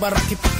sube, que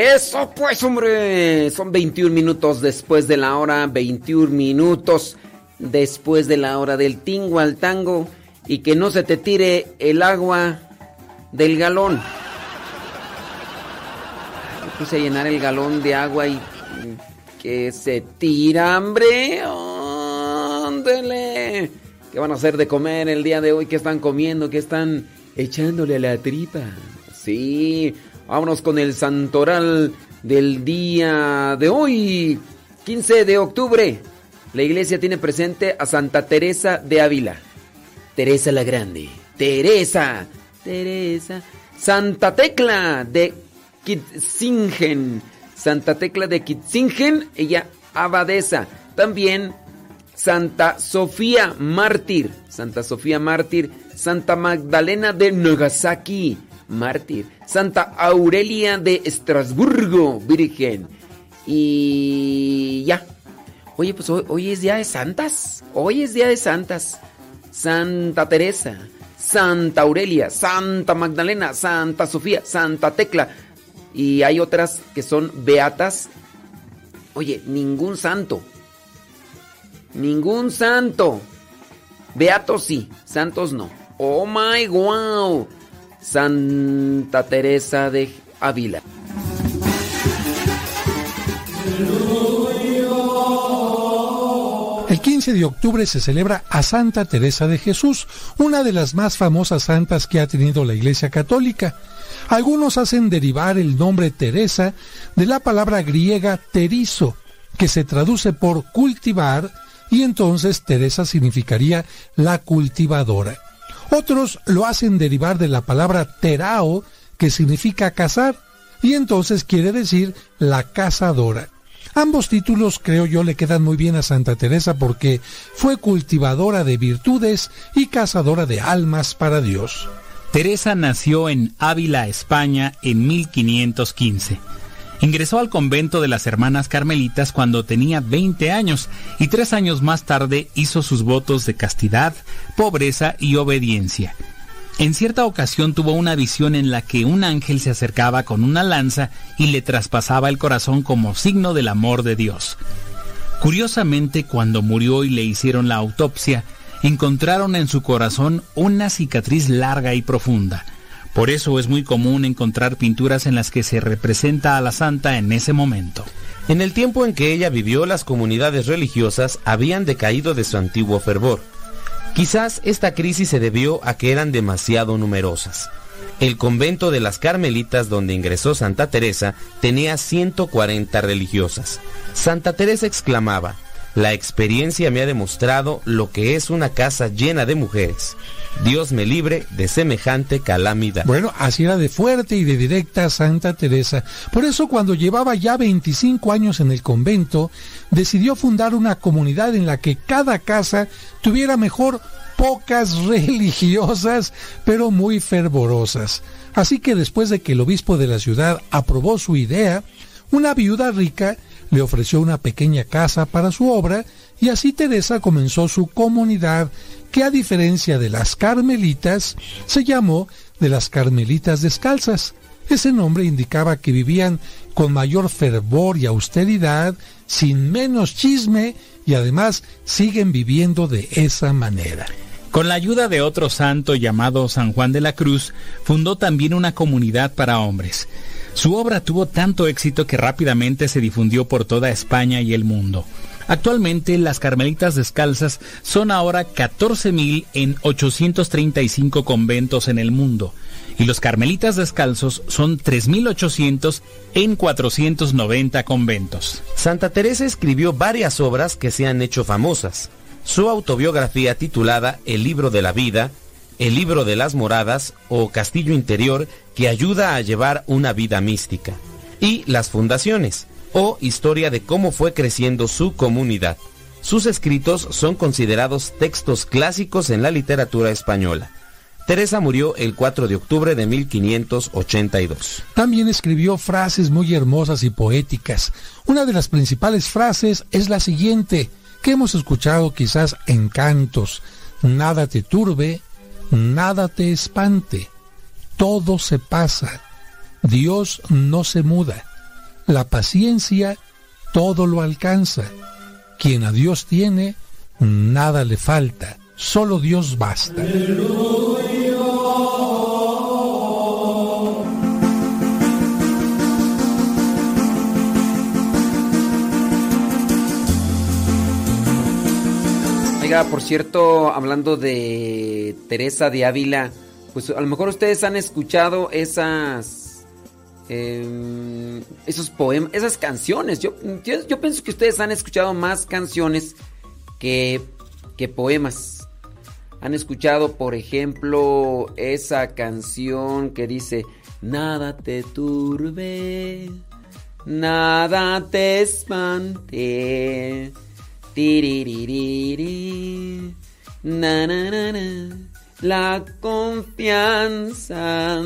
Eso pues, hombre. Son 21 minutos después de la hora, 21 minutos después de la hora del tingo al tango y que no se te tire el agua del galón. Puse a llenar el galón de agua y que se tira, hombre. Ándele. ¿Qué van a hacer de comer el día de hoy? ¿Qué están comiendo? ¿Qué están echándole a la tripa? Sí, vámonos con el santoral del día de hoy, 15 de octubre. La iglesia tiene presente a Santa Teresa de Ávila. Teresa la Grande. Teresa. Teresa. Santa Tecla de Kitzingen. Santa Tecla de Kitzingen, ella abadesa. También Santa Sofía Mártir. Santa Sofía Mártir. Santa Magdalena de Nagasaki. Mártir. Santa Aurelia de Estrasburgo. Virgen. Y ya. Oye, pues hoy, es día de santas. Hoy es día de santas. Santa Teresa, Santa Aurelia, Santa Magdalena, Santa Sofía, Santa Tecla. Y hay otras que son beatas. Oye, ningún santo. Ningún santo. Beatos sí, santos no. Oh my wow. Santa Teresa de Ávila. El 15 de octubre se celebra a Santa Teresa de Jesús, una de las más famosas santas que ha tenido la Iglesia Católica. Algunos hacen derivar el nombre Teresa de la palabra griega terizo, que se traduce por cultivar, y entonces Teresa significaría la cultivadora. Otros lo hacen derivar de la palabra terao, que significa cazar, y entonces quiere decir la cazadora. Ambos títulos creo yo le quedan muy bien a Santa Teresa porque fue cultivadora de virtudes y cazadora de almas para Dios. Teresa nació en Ávila, España, en 1515. Ingresó al convento de las Hermanas Carmelitas cuando tenía 20 años y tres años más tarde hizo sus votos de castidad, pobreza y obediencia. En cierta ocasión tuvo una visión en la que un ángel se acercaba con una lanza y le traspasaba el corazón como signo del amor de Dios. Curiosamente, cuando murió y le hicieron la autopsia, encontraron en su corazón una cicatriz larga y profunda. Por eso es muy común encontrar pinturas en las que se representa a la santa en ese momento. En el tiempo en que ella vivió, las comunidades religiosas habían decaído de su antiguo fervor. Quizás esta crisis se debió a que eran demasiado numerosas. El convento de las Carmelitas donde ingresó Santa Teresa tenía 140 religiosas. Santa Teresa exclamaba, la experiencia me ha demostrado lo que es una casa llena de mujeres. Dios me libre de semejante calamidad. Bueno, así era de fuerte y de directa Santa Teresa. Por eso cuando llevaba ya 25 años en el convento, decidió fundar una comunidad en la que cada casa tuviera mejor pocas religiosas, pero muy fervorosas. Así que después de que el obispo de la ciudad aprobó su idea, una viuda rica le ofreció una pequeña casa para su obra y así Teresa comenzó su comunidad que a diferencia de las carmelitas se llamó de las carmelitas descalzas. Ese nombre indicaba que vivían con mayor fervor y austeridad, sin menos chisme y además siguen viviendo de esa manera. Con la ayuda de otro santo llamado San Juan de la Cruz, fundó también una comunidad para hombres. Su obra tuvo tanto éxito que rápidamente se difundió por toda España y el mundo. Actualmente las Carmelitas Descalzas son ahora 14.000 en 835 conventos en el mundo y los Carmelitas Descalzos son 3.800 en 490 conventos. Santa Teresa escribió varias obras que se han hecho famosas. Su autobiografía titulada El libro de la vida, El libro de las moradas o Castillo interior que ayuda a llevar una vida mística. Y las fundaciones, o historia de cómo fue creciendo su comunidad. Sus escritos son considerados textos clásicos en la literatura española. Teresa murió el 4 de octubre de 1582. También escribió frases muy hermosas y poéticas. Una de las principales frases es la siguiente, que hemos escuchado quizás en cantos. Nada te turbe, nada te espante, todo se pasa, Dios no se muda, la paciencia todo lo alcanza, quien a Dios tiene, nada le falta, solo Dios basta. por cierto, hablando de Teresa de Ávila, pues a lo mejor ustedes han escuchado esas em, esos poemas, esas canciones. Yo, yo, pienso que ustedes han escuchado más canciones que, que poemas. Han escuchado, por ejemplo, esa canción que dice, nada te turbe, nada te espante Na. La confianza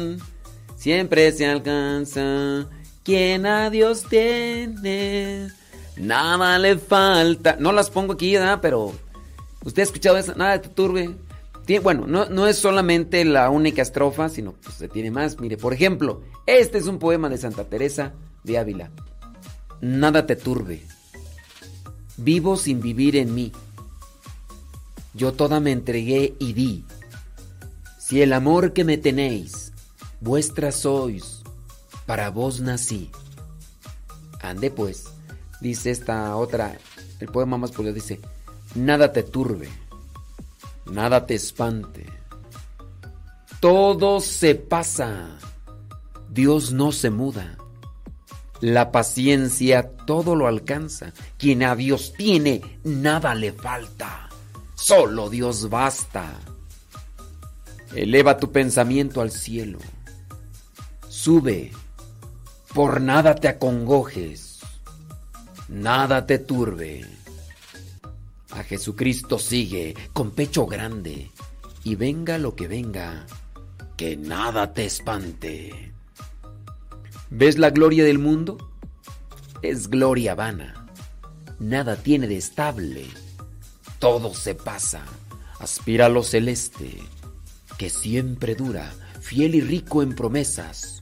siempre se alcanza. Quien a Dios tiene, nada le falta. No las pongo aquí. Pero usted ha escuchado eso, nada te turbe. Bueno, no, no, es solamente la única estrofa, sino pues se tiene más. Mire, por ejemplo, este es un poema de Santa Teresa de Ávila. Nada te turbe. Vivo sin vivir en mí. yo toda me entregué y di. Si el amor que me tenéis, vuestra sois, para vos nací. Ande pues, dice esta otra, el poema más popular dice, nada te turbe, nada te espante, todo se pasa, Dios no se muda. La paciencia todo lo alcanza. Quien a Dios tiene, nada le falta. Solo Dios basta. Eleva tu pensamiento al cielo. Sube. Por nada te acongojes. Nada te turbe. A Jesucristo sigue con pecho grande. Y venga lo que venga, que nada te espante. ¿Ves la gloria del mundo? Es gloria vana. Nada tiene de estable. Todo se pasa. Aspira a lo celeste, que siempre dura, fiel y rico en promesas.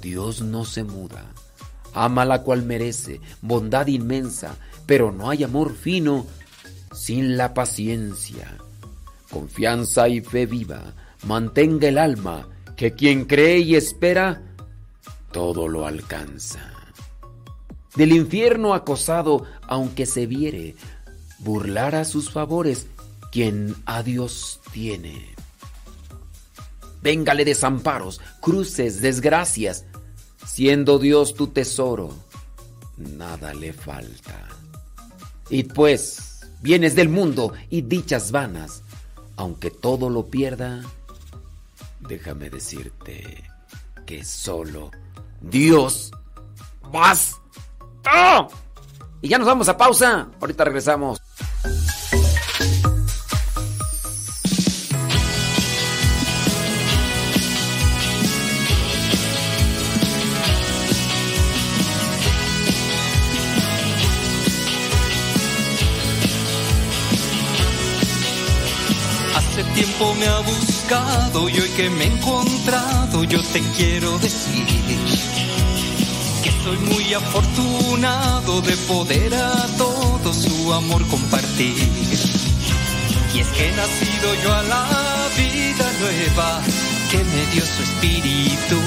Dios no se muda. Ama la cual merece, bondad inmensa, pero no hay amor fino sin la paciencia. Confianza y fe viva, mantenga el alma, que quien cree y espera, todo lo alcanza. Del infierno acosado, aunque se viere, burlar a sus favores quien a Dios tiene. Véngale desamparos, cruces, desgracias, siendo Dios tu tesoro, nada le falta. Y pues, bienes del mundo y dichas vanas, aunque todo lo pierda, déjame decirte que solo Dios vas. Y ya nos vamos a pausa. Ahorita regresamos. Tiempo me ha buscado y hoy que me he encontrado yo te quiero decir que soy muy afortunado de poder a todo su amor compartir. Y es que he nacido yo a la vida nueva que me dio su espíritu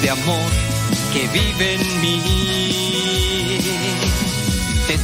de amor que vive en mí.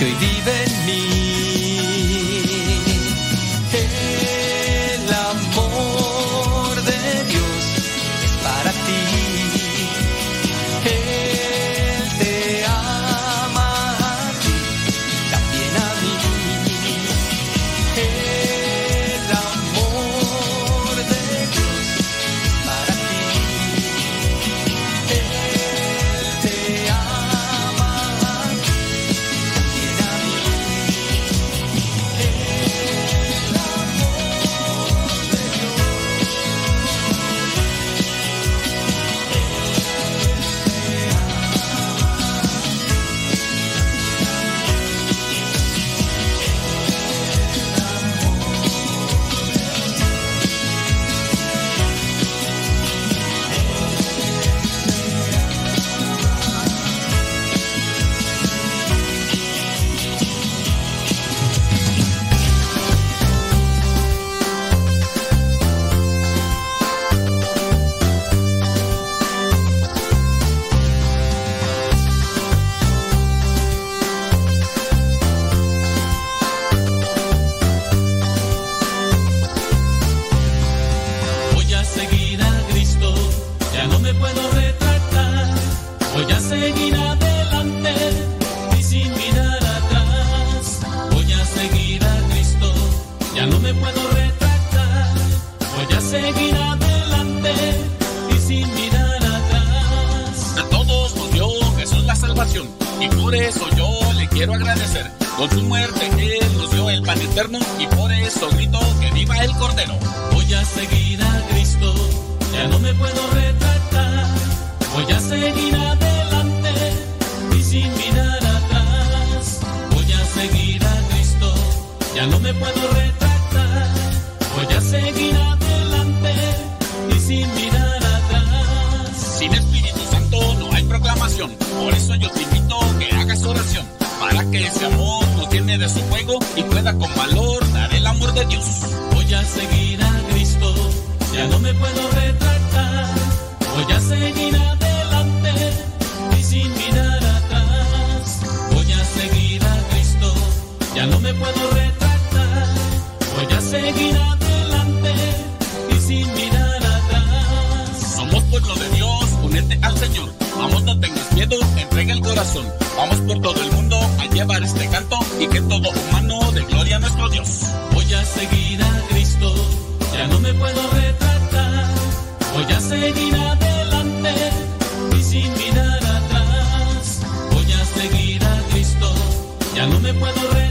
que hoy vive en mí. Señor. Vamos, no tengas miedo, entrega el corazón. Vamos por todo el mundo a llevar este canto y que todo humano de gloria a nuestro Dios. Voy a seguir a Cristo, ya no me puedo retratar. Voy a seguir adelante y sin mirar atrás. Voy a seguir a Cristo, ya no me puedo retratar.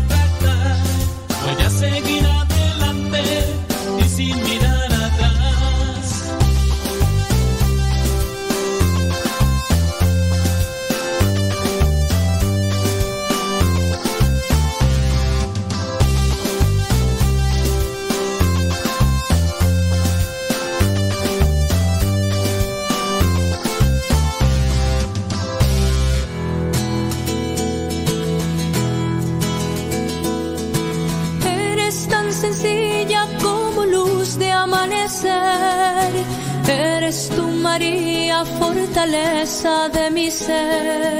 María, fortaleza de mi ser.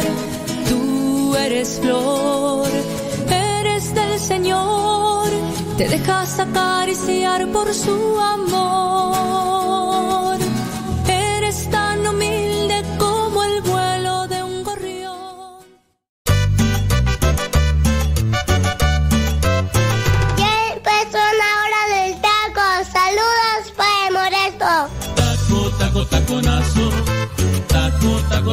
Tú eres flor, eres del Señor, te dejas acariciar por su amor.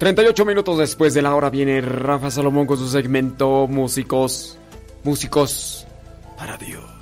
...38 minutos después de la hora viene Rafa Salomón con su segmento Músicos... Músicos para Dios.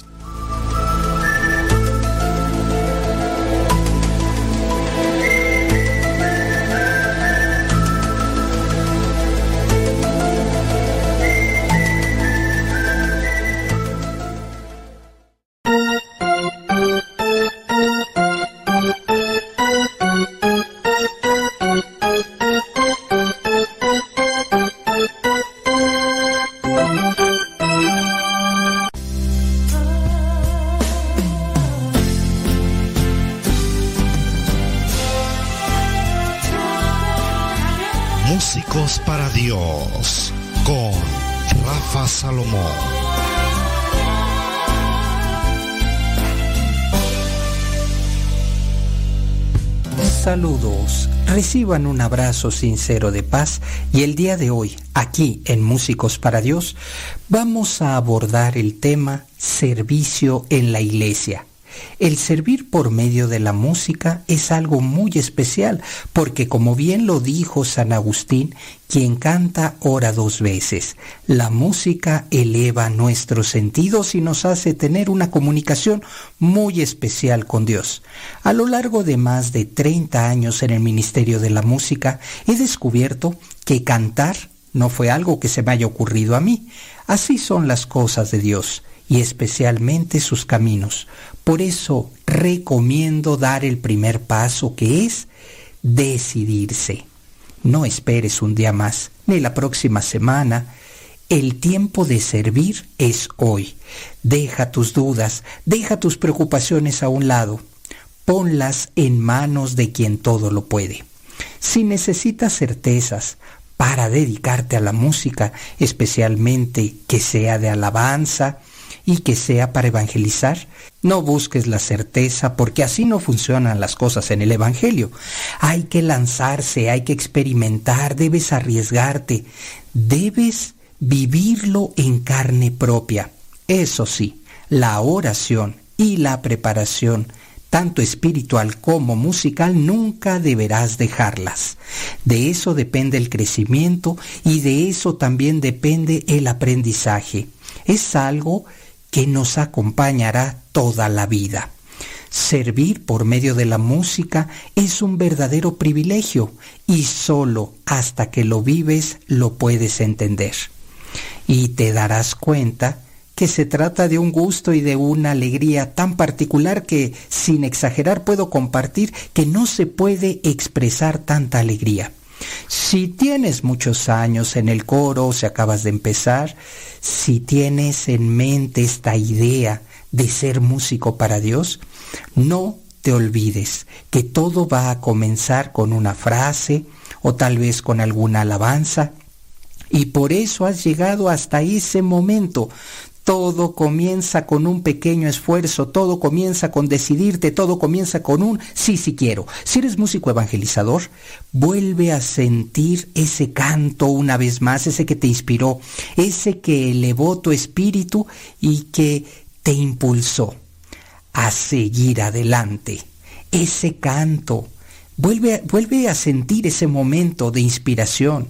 Reciban un abrazo sincero de paz y el día de hoy, aquí en Músicos para Dios, vamos a abordar el tema servicio en la iglesia. El servir por medio de la música es algo muy especial, porque como bien lo dijo San Agustín, quien canta ora dos veces. La música eleva nuestros sentidos y nos hace tener una comunicación muy especial con Dios. A lo largo de más de 30 años en el Ministerio de la Música, he descubierto que cantar no fue algo que se me haya ocurrido a mí. Así son las cosas de Dios y especialmente sus caminos. Por eso recomiendo dar el primer paso que es decidirse. No esperes un día más, ni la próxima semana. El tiempo de servir es hoy. Deja tus dudas, deja tus preocupaciones a un lado. Ponlas en manos de quien todo lo puede. Si necesitas certezas para dedicarte a la música, especialmente que sea de alabanza, y que sea para evangelizar. No busques la certeza porque así no funcionan las cosas en el Evangelio. Hay que lanzarse, hay que experimentar, debes arriesgarte, debes vivirlo en carne propia. Eso sí, la oración y la preparación tanto espiritual como musical, nunca deberás dejarlas. De eso depende el crecimiento y de eso también depende el aprendizaje. Es algo que nos acompañará toda la vida. Servir por medio de la música es un verdadero privilegio y solo hasta que lo vives lo puedes entender. Y te darás cuenta que se trata de un gusto y de una alegría tan particular que, sin exagerar, puedo compartir que no se puede expresar tanta alegría. Si tienes muchos años en el coro si acabas de empezar, si tienes en mente esta idea de ser músico para Dios, no te olvides que todo va a comenzar con una frase o tal vez con alguna alabanza. Y por eso has llegado hasta ese momento todo comienza con un pequeño esfuerzo, todo comienza con decidirte, todo comienza con un sí, sí quiero. Si eres músico evangelizador, vuelve a sentir ese canto una vez más, ese que te inspiró, ese que elevó tu espíritu y que te impulsó a seguir adelante. Ese canto, vuelve, vuelve a sentir ese momento de inspiración.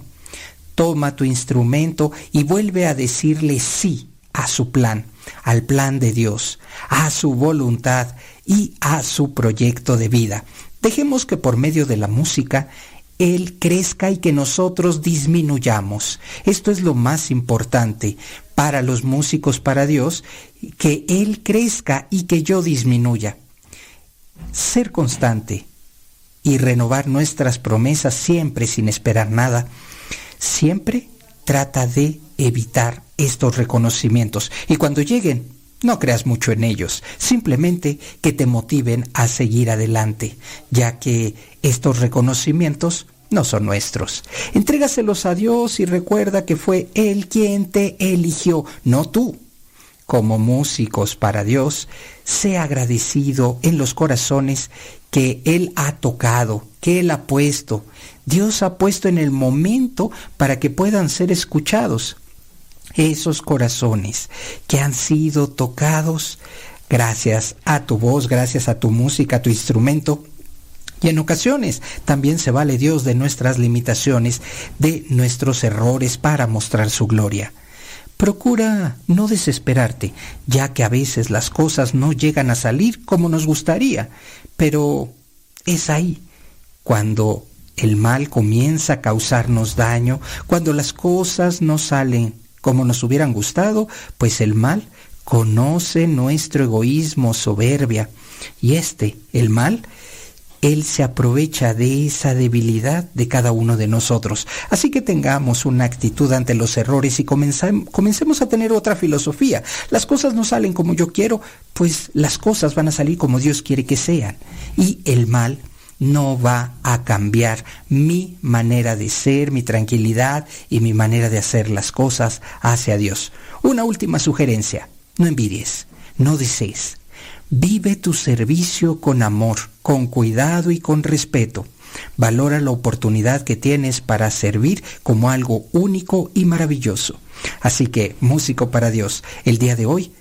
Toma tu instrumento y vuelve a decirle sí a su plan, al plan de Dios, a su voluntad y a su proyecto de vida. Dejemos que por medio de la música Él crezca y que nosotros disminuyamos. Esto es lo más importante para los músicos, para Dios, que Él crezca y que yo disminuya. Ser constante y renovar nuestras promesas siempre sin esperar nada, siempre trata de evitar estos reconocimientos. Y cuando lleguen, no creas mucho en ellos, simplemente que te motiven a seguir adelante, ya que estos reconocimientos no son nuestros. Entrégaselos a Dios y recuerda que fue Él quien te eligió, no tú. Como músicos para Dios, sea agradecido en los corazones que Él ha tocado, que Él ha puesto. Dios ha puesto en el momento para que puedan ser escuchados. Esos corazones que han sido tocados gracias a tu voz, gracias a tu música, a tu instrumento, y en ocasiones también se vale Dios de nuestras limitaciones, de nuestros errores para mostrar su gloria. Procura no desesperarte, ya que a veces las cosas no llegan a salir como nos gustaría, pero es ahí cuando el mal comienza a causarnos daño, cuando las cosas no salen como nos hubieran gustado, pues el mal conoce nuestro egoísmo, soberbia, y este, el mal, él se aprovecha de esa debilidad de cada uno de nosotros. Así que tengamos una actitud ante los errores y comencemos a tener otra filosofía. Las cosas no salen como yo quiero, pues las cosas van a salir como Dios quiere que sean. Y el mal no va a cambiar mi manera de ser, mi tranquilidad y mi manera de hacer las cosas hacia Dios. Una última sugerencia. No envidies, no desees Vive tu servicio con amor, con cuidado y con respeto. Valora la oportunidad que tienes para servir como algo único y maravilloso. Así que, músico para Dios, el día de hoy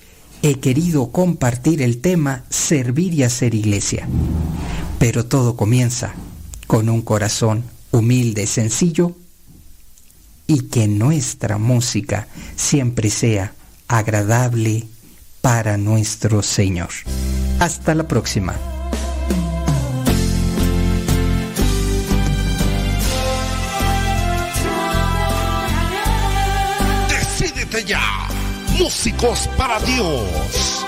he querido compartir el tema servir y hacer iglesia. Pero todo comienza con un corazón humilde, sencillo y que nuestra música siempre sea agradable para nuestro Señor. Hasta la próxima. Decídete ya, músicos para Dios.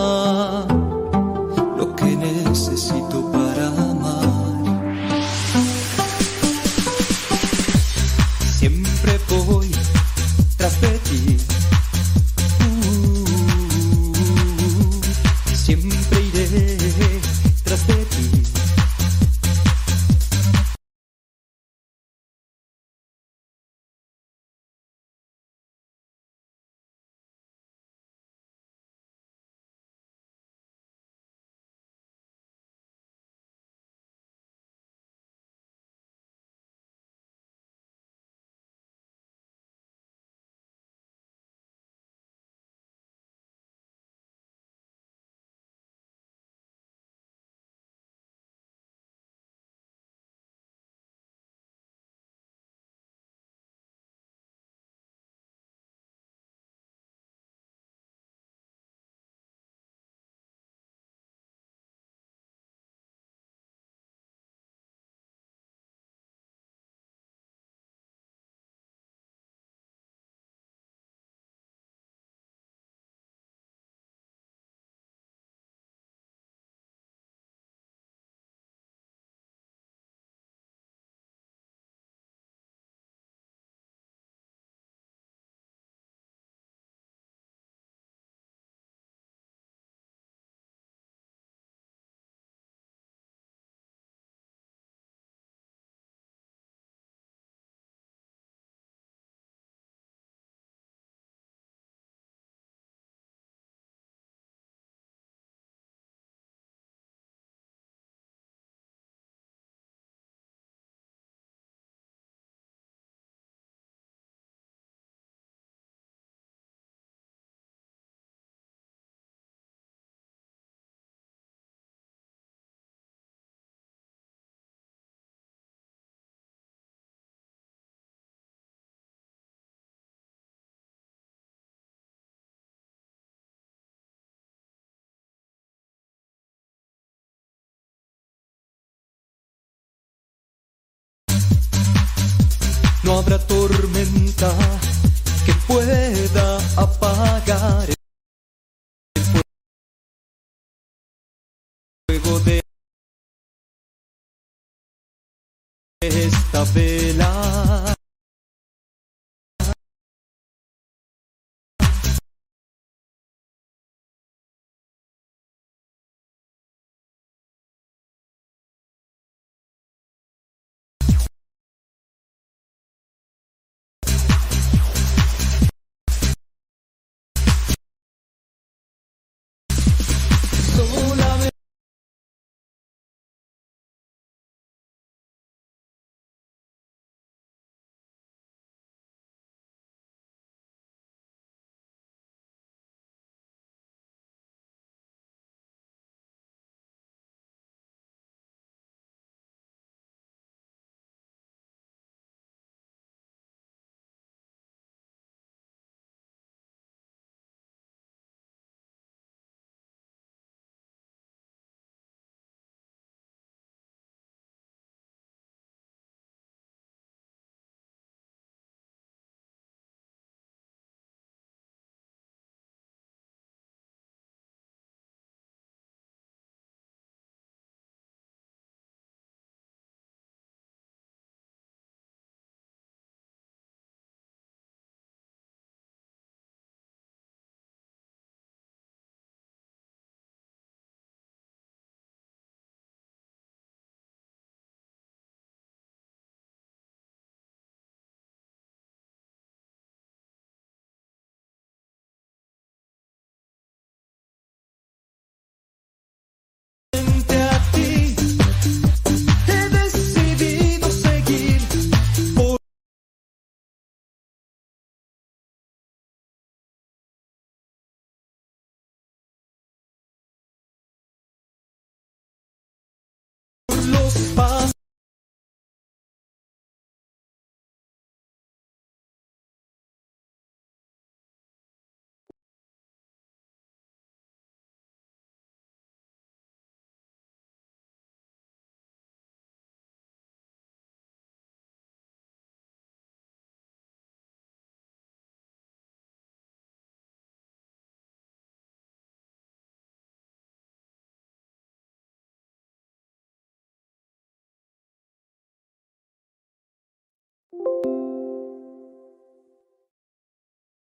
no habrá tormenta que pueda apagar el fuego de esta vela.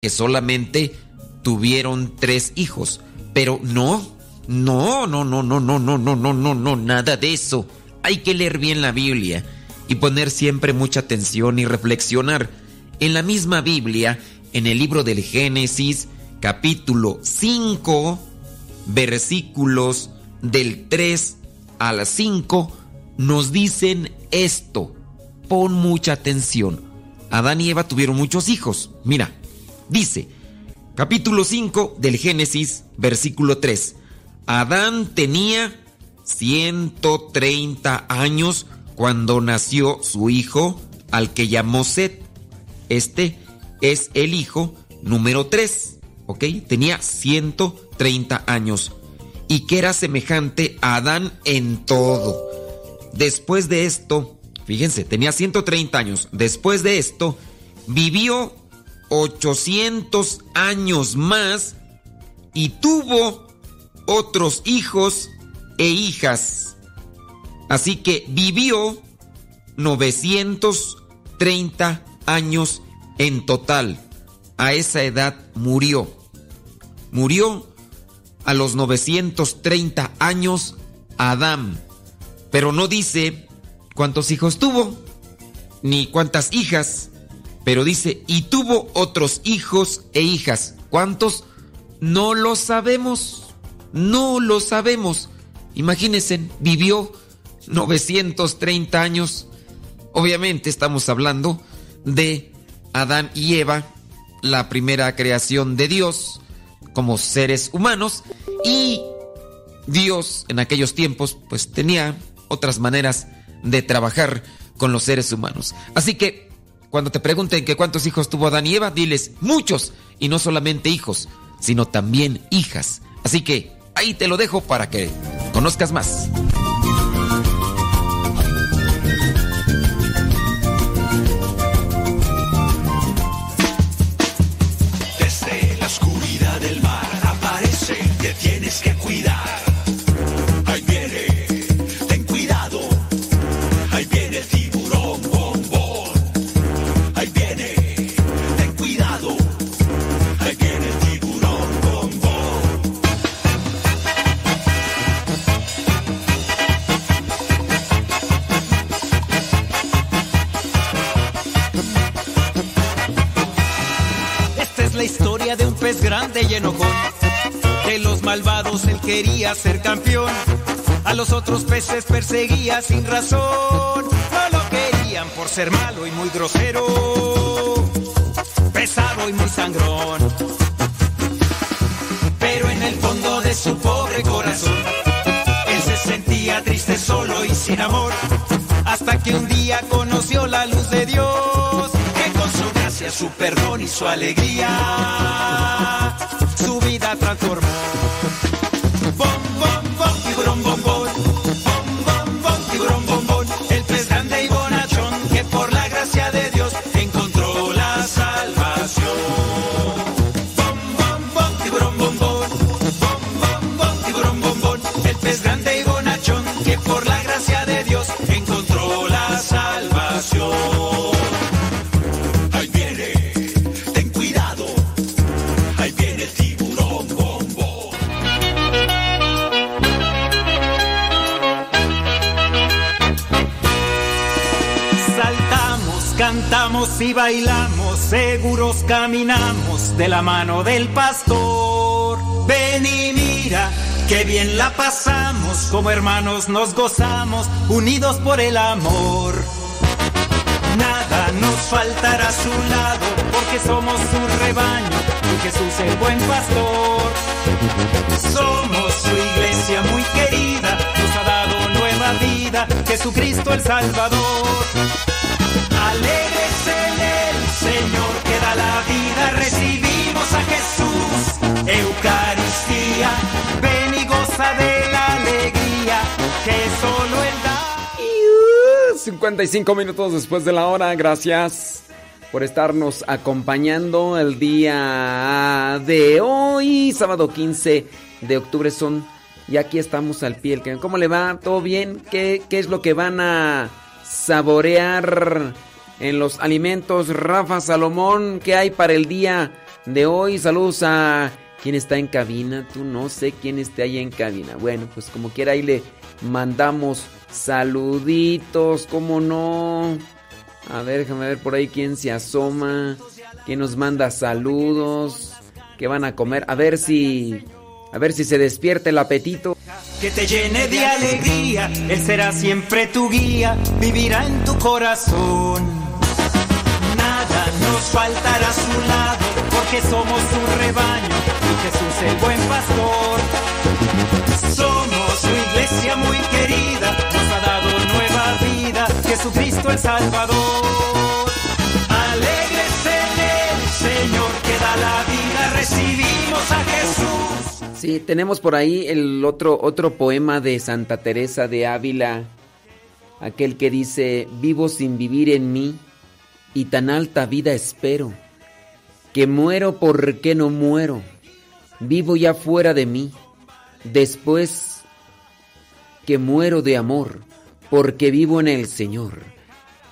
Que solamente tuvieron tres hijos. Pero no, no, no, no, no, no, no, no, no, no, no, nada de eso. Hay que leer bien la Biblia y poner siempre mucha atención y reflexionar. En la misma Biblia, en el libro del Génesis, capítulo 5, versículos del 3 al 5, nos dicen esto. Pon mucha atención. Adán y Eva tuvieron muchos hijos. Mira, Dice, capítulo 5 del Génesis, versículo 3. Adán tenía 130 años cuando nació su hijo, al que llamó Set. Este es el hijo número 3, ¿ok? Tenía 130 años y que era semejante a Adán en todo. Después de esto, fíjense, tenía 130 años. Después de esto, vivió 800 años más y tuvo otros hijos e hijas. Así que vivió 930 años en total. A esa edad murió. Murió a los 930 años Adán. Pero no dice cuántos hijos tuvo, ni cuántas hijas. Pero dice, y tuvo otros hijos e hijas. ¿Cuántos? No lo sabemos. No lo sabemos. Imagínense, vivió 930 años. Obviamente estamos hablando de Adán y Eva, la primera creación de Dios como seres humanos. Y Dios en aquellos tiempos pues tenía otras maneras de trabajar con los seres humanos. Así que cuando te pregunten que cuántos hijos tuvo Adán y Eva, diles muchos. Y no solamente hijos, sino también hijas. Así que ahí te lo dejo para que conozcas más. De un pez grande y enojón. De los malvados él quería ser campeón. A los otros peces perseguía sin razón. No lo querían por ser malo y muy grosero. Pesado y muy sangrón. Pero en el fondo de su pobre corazón, él se sentía triste, solo y sin amor. Hasta que un día conoció la luz de Dios su perdón y su alegría, su vida transformó. Bailamos, seguros caminamos de la mano del pastor. Ven y mira, qué bien la pasamos, como hermanos nos gozamos, unidos por el amor. Nada nos faltará a su lado, porque somos su rebaño, y Jesús el buen pastor. Somos su iglesia muy querida, nos ha dado nueva vida, Jesucristo el Salvador. El Señor que da la vida, recibimos a Jesús, Eucaristía, ven y goza de la alegría que solo Él da. 55 minutos después de la hora, gracias por estarnos acompañando el día de hoy, sábado 15 de octubre son, y aquí estamos al pie. ¿Cómo le va? ¿Todo bien? ¿Qué, ¿Qué es lo que van a saborear en los alimentos? Rafa Salomón, ¿qué hay para el día de hoy? Saludos a quien está en cabina, tú no sé quién esté ahí en cabina. Bueno, pues como quiera ahí le mandamos saluditos, ¿cómo no? A ver, déjame ver por ahí quién se asoma, quién nos manda saludos, qué van a comer, a ver si a ver si se despierta el apetito. Que te llene de alegría, Él será siempre tu guía, vivirá en tu corazón. Faltará a su lado, porque somos su rebaño, y Jesús el buen pastor. Somos su iglesia muy querida, nos ha dado nueva vida, Jesucristo el Salvador. Alegres en el Señor que da la vida, recibimos a Jesús. Sí, tenemos por ahí el otro otro poema de Santa Teresa de Ávila, aquel que dice, vivo sin vivir en mí y tan alta vida espero, que muero porque no muero, vivo ya fuera de mí, después que muero de amor, porque vivo en el Señor,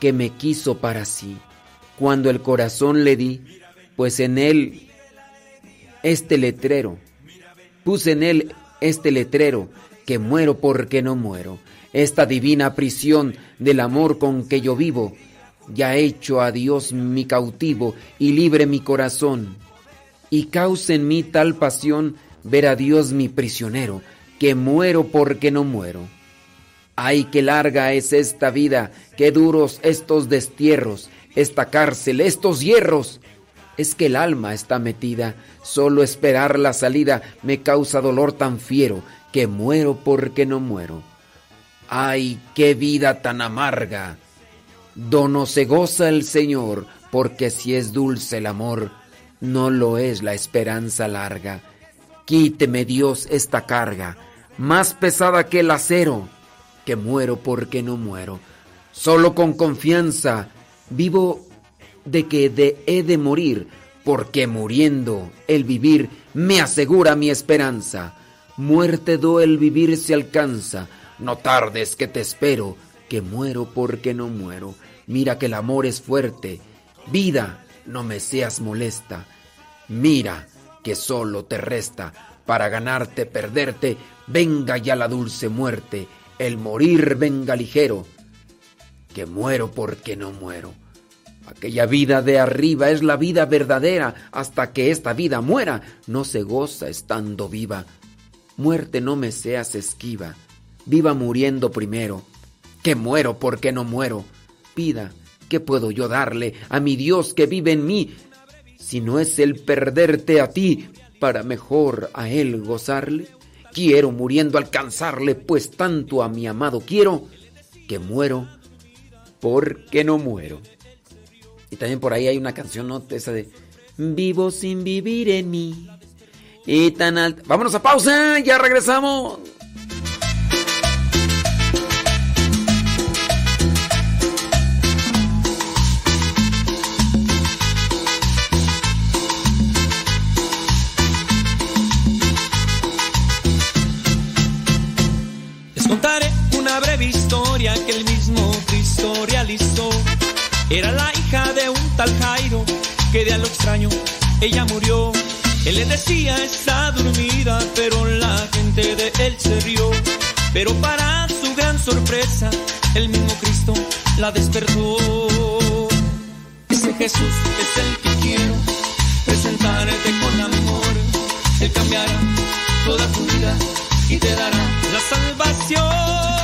que me quiso para sí, cuando el corazón le di, pues en él este letrero, puse en él este letrero, que muero porque no muero, esta divina prisión del amor con que yo vivo, ya hecho a Dios mi cautivo y libre mi corazón, y causa en mí tal pasión ver a Dios mi prisionero, que muero porque no muero. Ay, qué larga es esta vida, qué duros estos destierros, esta cárcel, estos hierros. Es que el alma está metida, solo esperar la salida me causa dolor tan fiero, que muero porque no muero. Ay, qué vida tan amarga. Dono se goza el Señor, porque si es dulce el amor, no lo es la esperanza larga. Quíteme Dios esta carga, más pesada que el acero, que muero porque no muero. Solo con confianza vivo de que de, he de morir, porque muriendo el vivir me asegura mi esperanza. Muerte do el vivir se alcanza, no tardes que te espero, que muero porque no muero. Mira que el amor es fuerte, vida, no me seas molesta. Mira que solo te resta para ganarte, perderte, venga ya la dulce muerte, el morir venga ligero, que muero porque no muero. Aquella vida de arriba es la vida verdadera. Hasta que esta vida muera, no se goza estando viva. Muerte no me seas esquiva. Viva muriendo primero. Que muero porque no muero. Pida, ¿qué puedo yo darle a mi Dios que vive en mí? Si no es el perderte a ti para mejor a Él gozarle. Quiero muriendo alcanzarle, pues tanto a mi amado quiero que muero porque no muero. Y también por ahí hay una canción, ¿no? Esa de Vivo sin vivir en mí. Y tan alto. Vámonos a pausa, ya regresamos. Era la hija de un tal Jairo que de a lo extraño ella murió. Él le decía está dormida, pero la gente de él se rió. Pero para su gran sorpresa, el mismo Cristo la despertó. Ese Jesús es el que quiero presentarte con amor. Él cambiará toda tu vida y te dará la salvación.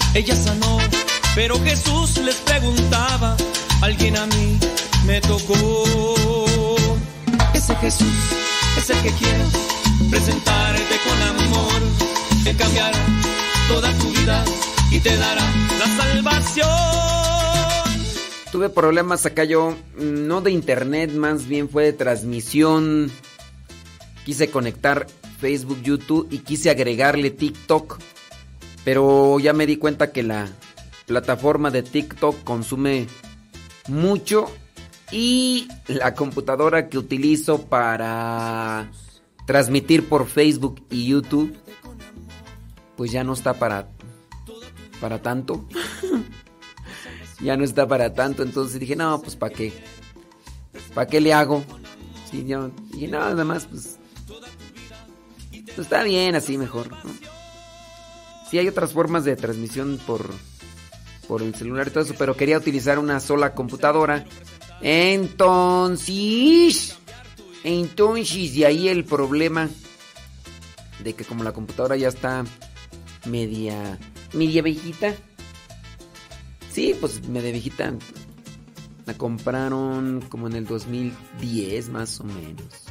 ella sanó. Pero Jesús les preguntaba, alguien a mí me tocó. Ese Jesús es el que quiero presentarte con amor. Él cambiará toda tu vida y te dará la salvación. Tuve problemas acá yo, no de internet, más bien fue de transmisión. Quise conectar Facebook, YouTube y quise agregarle TikTok. Pero ya me di cuenta que la plataforma de TikTok consume mucho y la computadora que utilizo para transmitir por Facebook y YouTube pues ya no está para para tanto. ya no está para tanto, entonces dije, "No, pues para qué? ¿Para qué le hago?" Sí, yo "No, nada más pues pues está bien así mejor. Sí hay otras formas de transmisión por por el celular y todo eso, pero quería utilizar una sola computadora. Entonces, entonces, de ahí el problema de que como la computadora ya está media, media viejita. Sí, pues media viejita. La compraron como en el 2010 más o menos.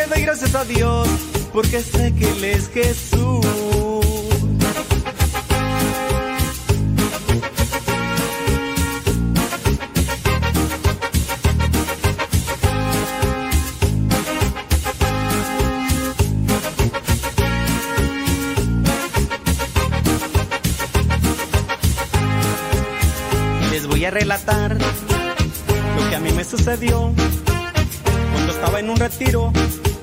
Le doy gracias a Dios, porque sé que Él es Jesús. Les voy a relatar lo que a mí me sucedió cuando estaba en un retiro.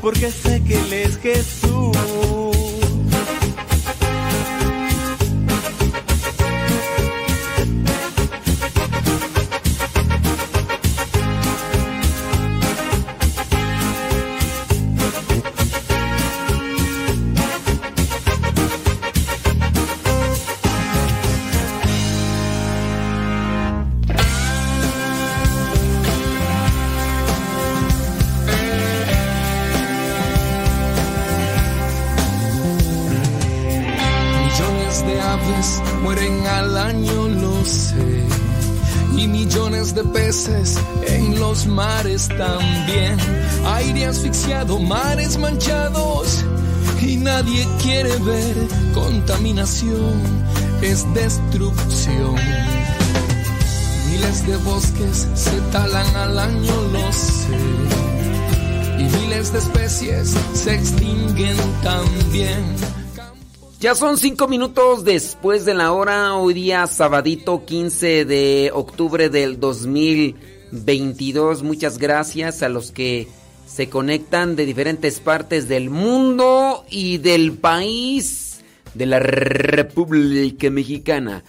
porque sé que Él es Jesús. De aves mueren al año, lo sé. Y millones de peces en los mares también. Aire asfixiado, mares manchados. Y nadie quiere ver contaminación, es destrucción. Miles de bosques se talan al año, lo sé. Y miles de especies se extinguen también. Ya son cinco minutos después de la hora, hoy día sabadito 15 de octubre del 2022. Muchas gracias a los que se conectan de diferentes partes del mundo y del país de la República Mexicana.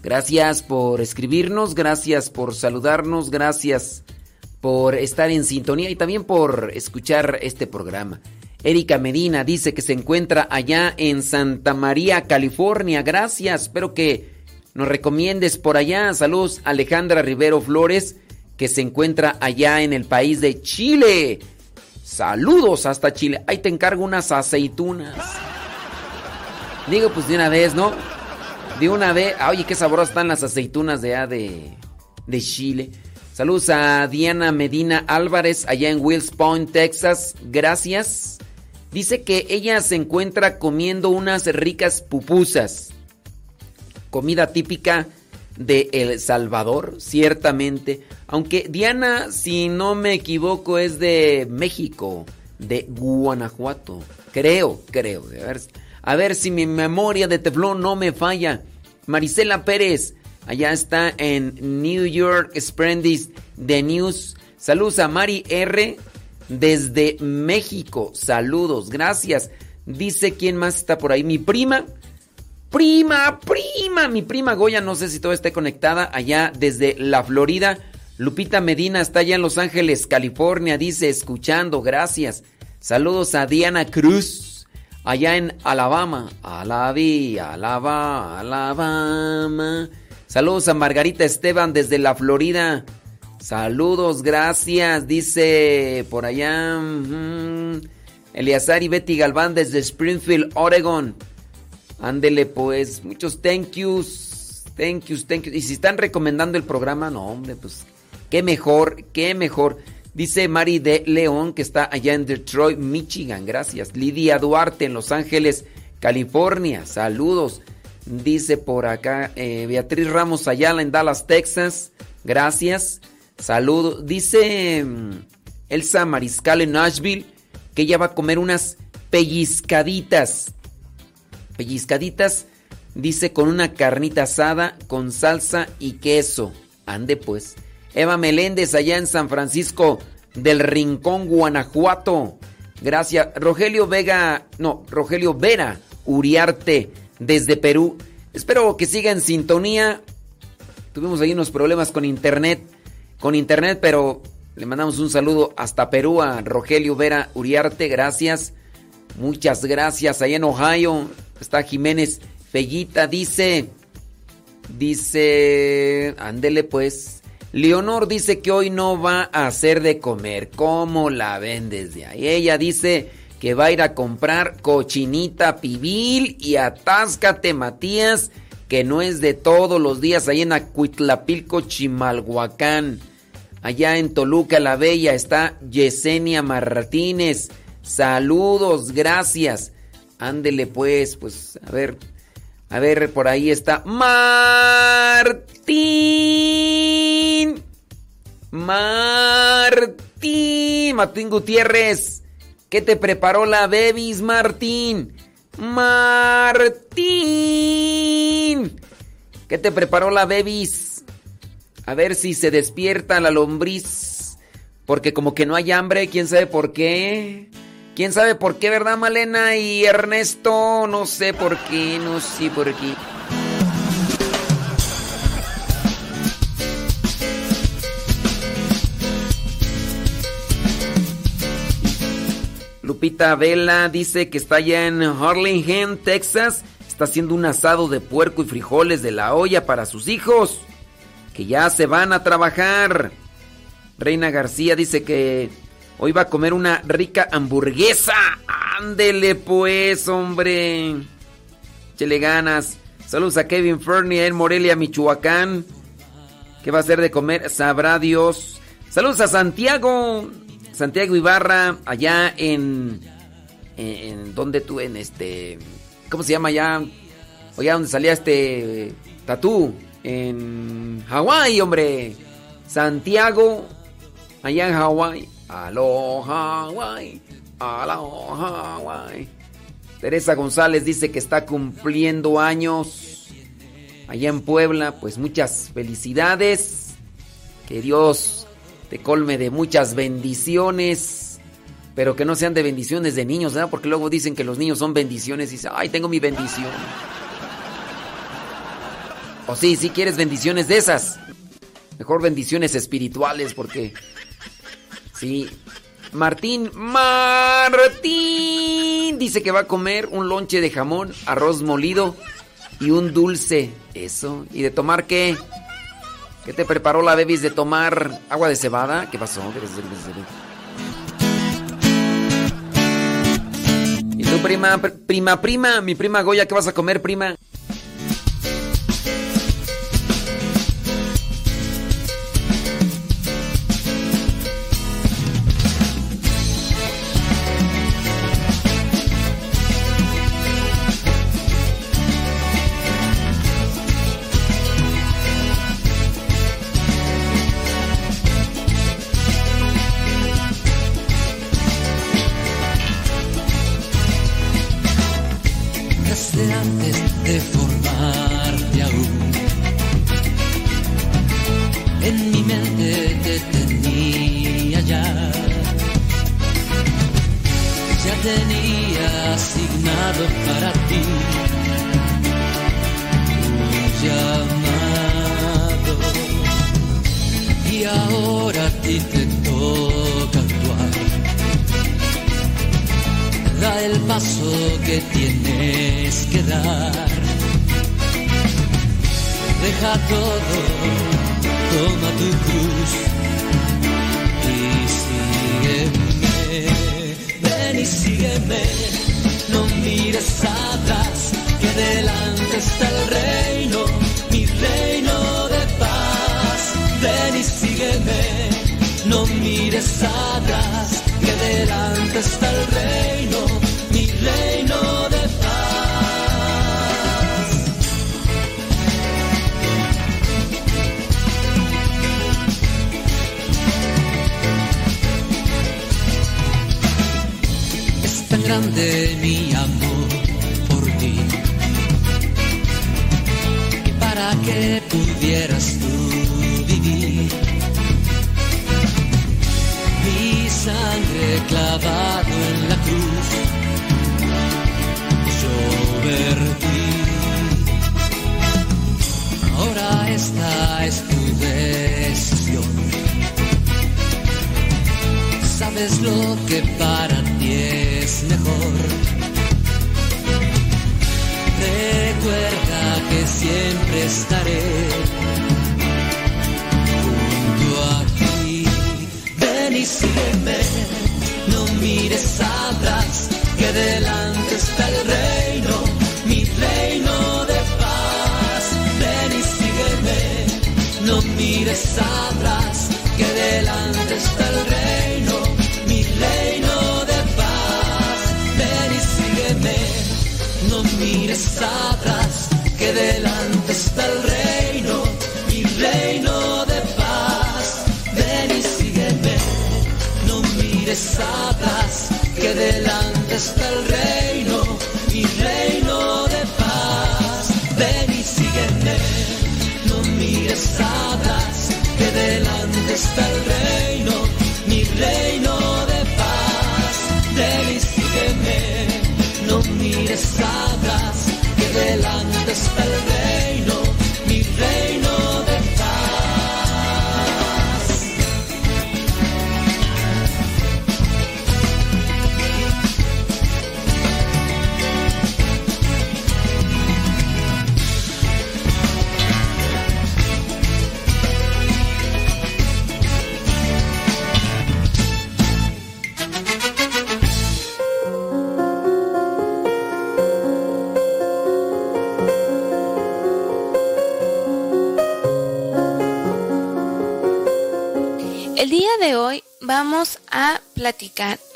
Gracias por escribirnos, gracias por saludarnos, gracias por estar en sintonía y también por escuchar este programa. Erika Medina dice que se encuentra allá en Santa María, California. Gracias, espero que nos recomiendes por allá. Saludos Alejandra Rivero Flores, que se encuentra allá en el país de Chile. Saludos hasta Chile. Ahí te encargo unas aceitunas. Digo, pues de una vez, ¿no? De una vez. Oye, qué sabrosas están las aceitunas de allá de, de Chile. Saludos a Diana Medina Álvarez allá en Wills Point, Texas. Gracias. Dice que ella se encuentra comiendo unas ricas pupusas. Comida típica de El Salvador, ciertamente. Aunque Diana, si no me equivoco, es de México, de Guanajuato. Creo, creo. A ver, a ver si mi memoria de teflón no me falla. Marisela Pérez, allá está en New York, Sprendis de News. Saludos a Mari R desde México. Saludos, gracias. Dice quién más está por ahí. Mi prima. Prima, prima. Mi prima Goya, no sé si todo esté conectada allá desde la Florida. Lupita Medina está allá en Los Ángeles, California. Dice, escuchando, gracias. Saludos a Diana Cruz, allá en Alabama. Alabí, Alabama, Alabama. Saludos a Margarita Esteban desde la Florida. Saludos, gracias. Dice por allá. Uh, Eliazar y Betty Galván desde Springfield, Oregon. Ándele pues, muchos thank yous. Thank yous, thank yous. Y si están recomendando el programa, no, hombre, pues qué mejor, qué mejor. Dice Mari de León que está allá en Detroit, Michigan. Gracias. Lidia Duarte en Los Ángeles, California. Saludos. Dice por acá eh, Beatriz Ramos Ayala en Dallas, Texas. Gracias. Saludos. Dice mm, Elsa Mariscal en Nashville que ella va a comer unas pellizcaditas. Pellizcaditas, dice, con una carnita asada, con salsa y queso. Ande pues. Eva Meléndez allá en San Francisco del Rincón, Guanajuato. Gracias. Rogelio Vega, no, Rogelio Vera Uriarte desde Perú. Espero que siga en sintonía. Tuvimos ahí unos problemas con internet, con internet, pero le mandamos un saludo hasta Perú a Rogelio Vera Uriarte. Gracias. Muchas gracias. Allá en Ohio está Jiménez Fellita. Dice, dice, ándele pues. Leonor dice que hoy no va a hacer de comer. ¿Cómo la ven desde ahí? Ella dice que va a ir a comprar cochinita pibil y atáscate Matías, que no es de todos los días ahí en Acuitlapilco, Chimalhuacán. Allá en Toluca la Bella está Yesenia Martínez. Saludos, gracias. Ándele pues, pues a ver. A ver, por ahí está Martín. Martín. Martín Gutiérrez. ¿Qué te preparó la Bebis, Martín? Martín. ¿Qué te preparó la Bebis? A ver si se despierta la lombriz. Porque como que no hay hambre, quién sabe por qué. ¿Quién sabe por qué, verdad, Malena y Ernesto? No sé por qué, no sé por qué. Lupita Vela dice que está allá en Harlingen, Texas. Está haciendo un asado de puerco y frijoles de la olla para sus hijos. Que ya se van a trabajar. Reina García dice que hoy va a comer una rica hamburguesa. Ándele pues, hombre. Chele ganas. Saludos a Kevin Fernie en Morelia, Michoacán. ¿Qué va a hacer de comer? Sabrá Dios. Saludos a Santiago. Santiago Ibarra, allá en. en ¿Dónde tú? En este. ¿Cómo se llama allá? Allá donde salía este. Tatú. En Hawái, hombre. Santiago. Allá en Hawái. Aló, Hawái. Aló, Hawái. Teresa González dice que está cumpliendo años. Allá en Puebla. Pues muchas felicidades. Que Dios colme de muchas bendiciones, pero que no sean de bendiciones de niños, ¿verdad? Porque luego dicen que los niños son bendiciones y dicen, ay, tengo mi bendición. O sí, si quieres bendiciones de esas. Mejor bendiciones espirituales, porque. Sí. Martín, Martín dice que va a comer un lonche de jamón, arroz molido y un dulce. Eso. ¿Y de tomar qué? ¿Qué te preparó la bebis de tomar agua de cebada? ¿Qué pasó? ¿Y tu prima, prima, prima, mi prima Goya, qué vas a comer, prima?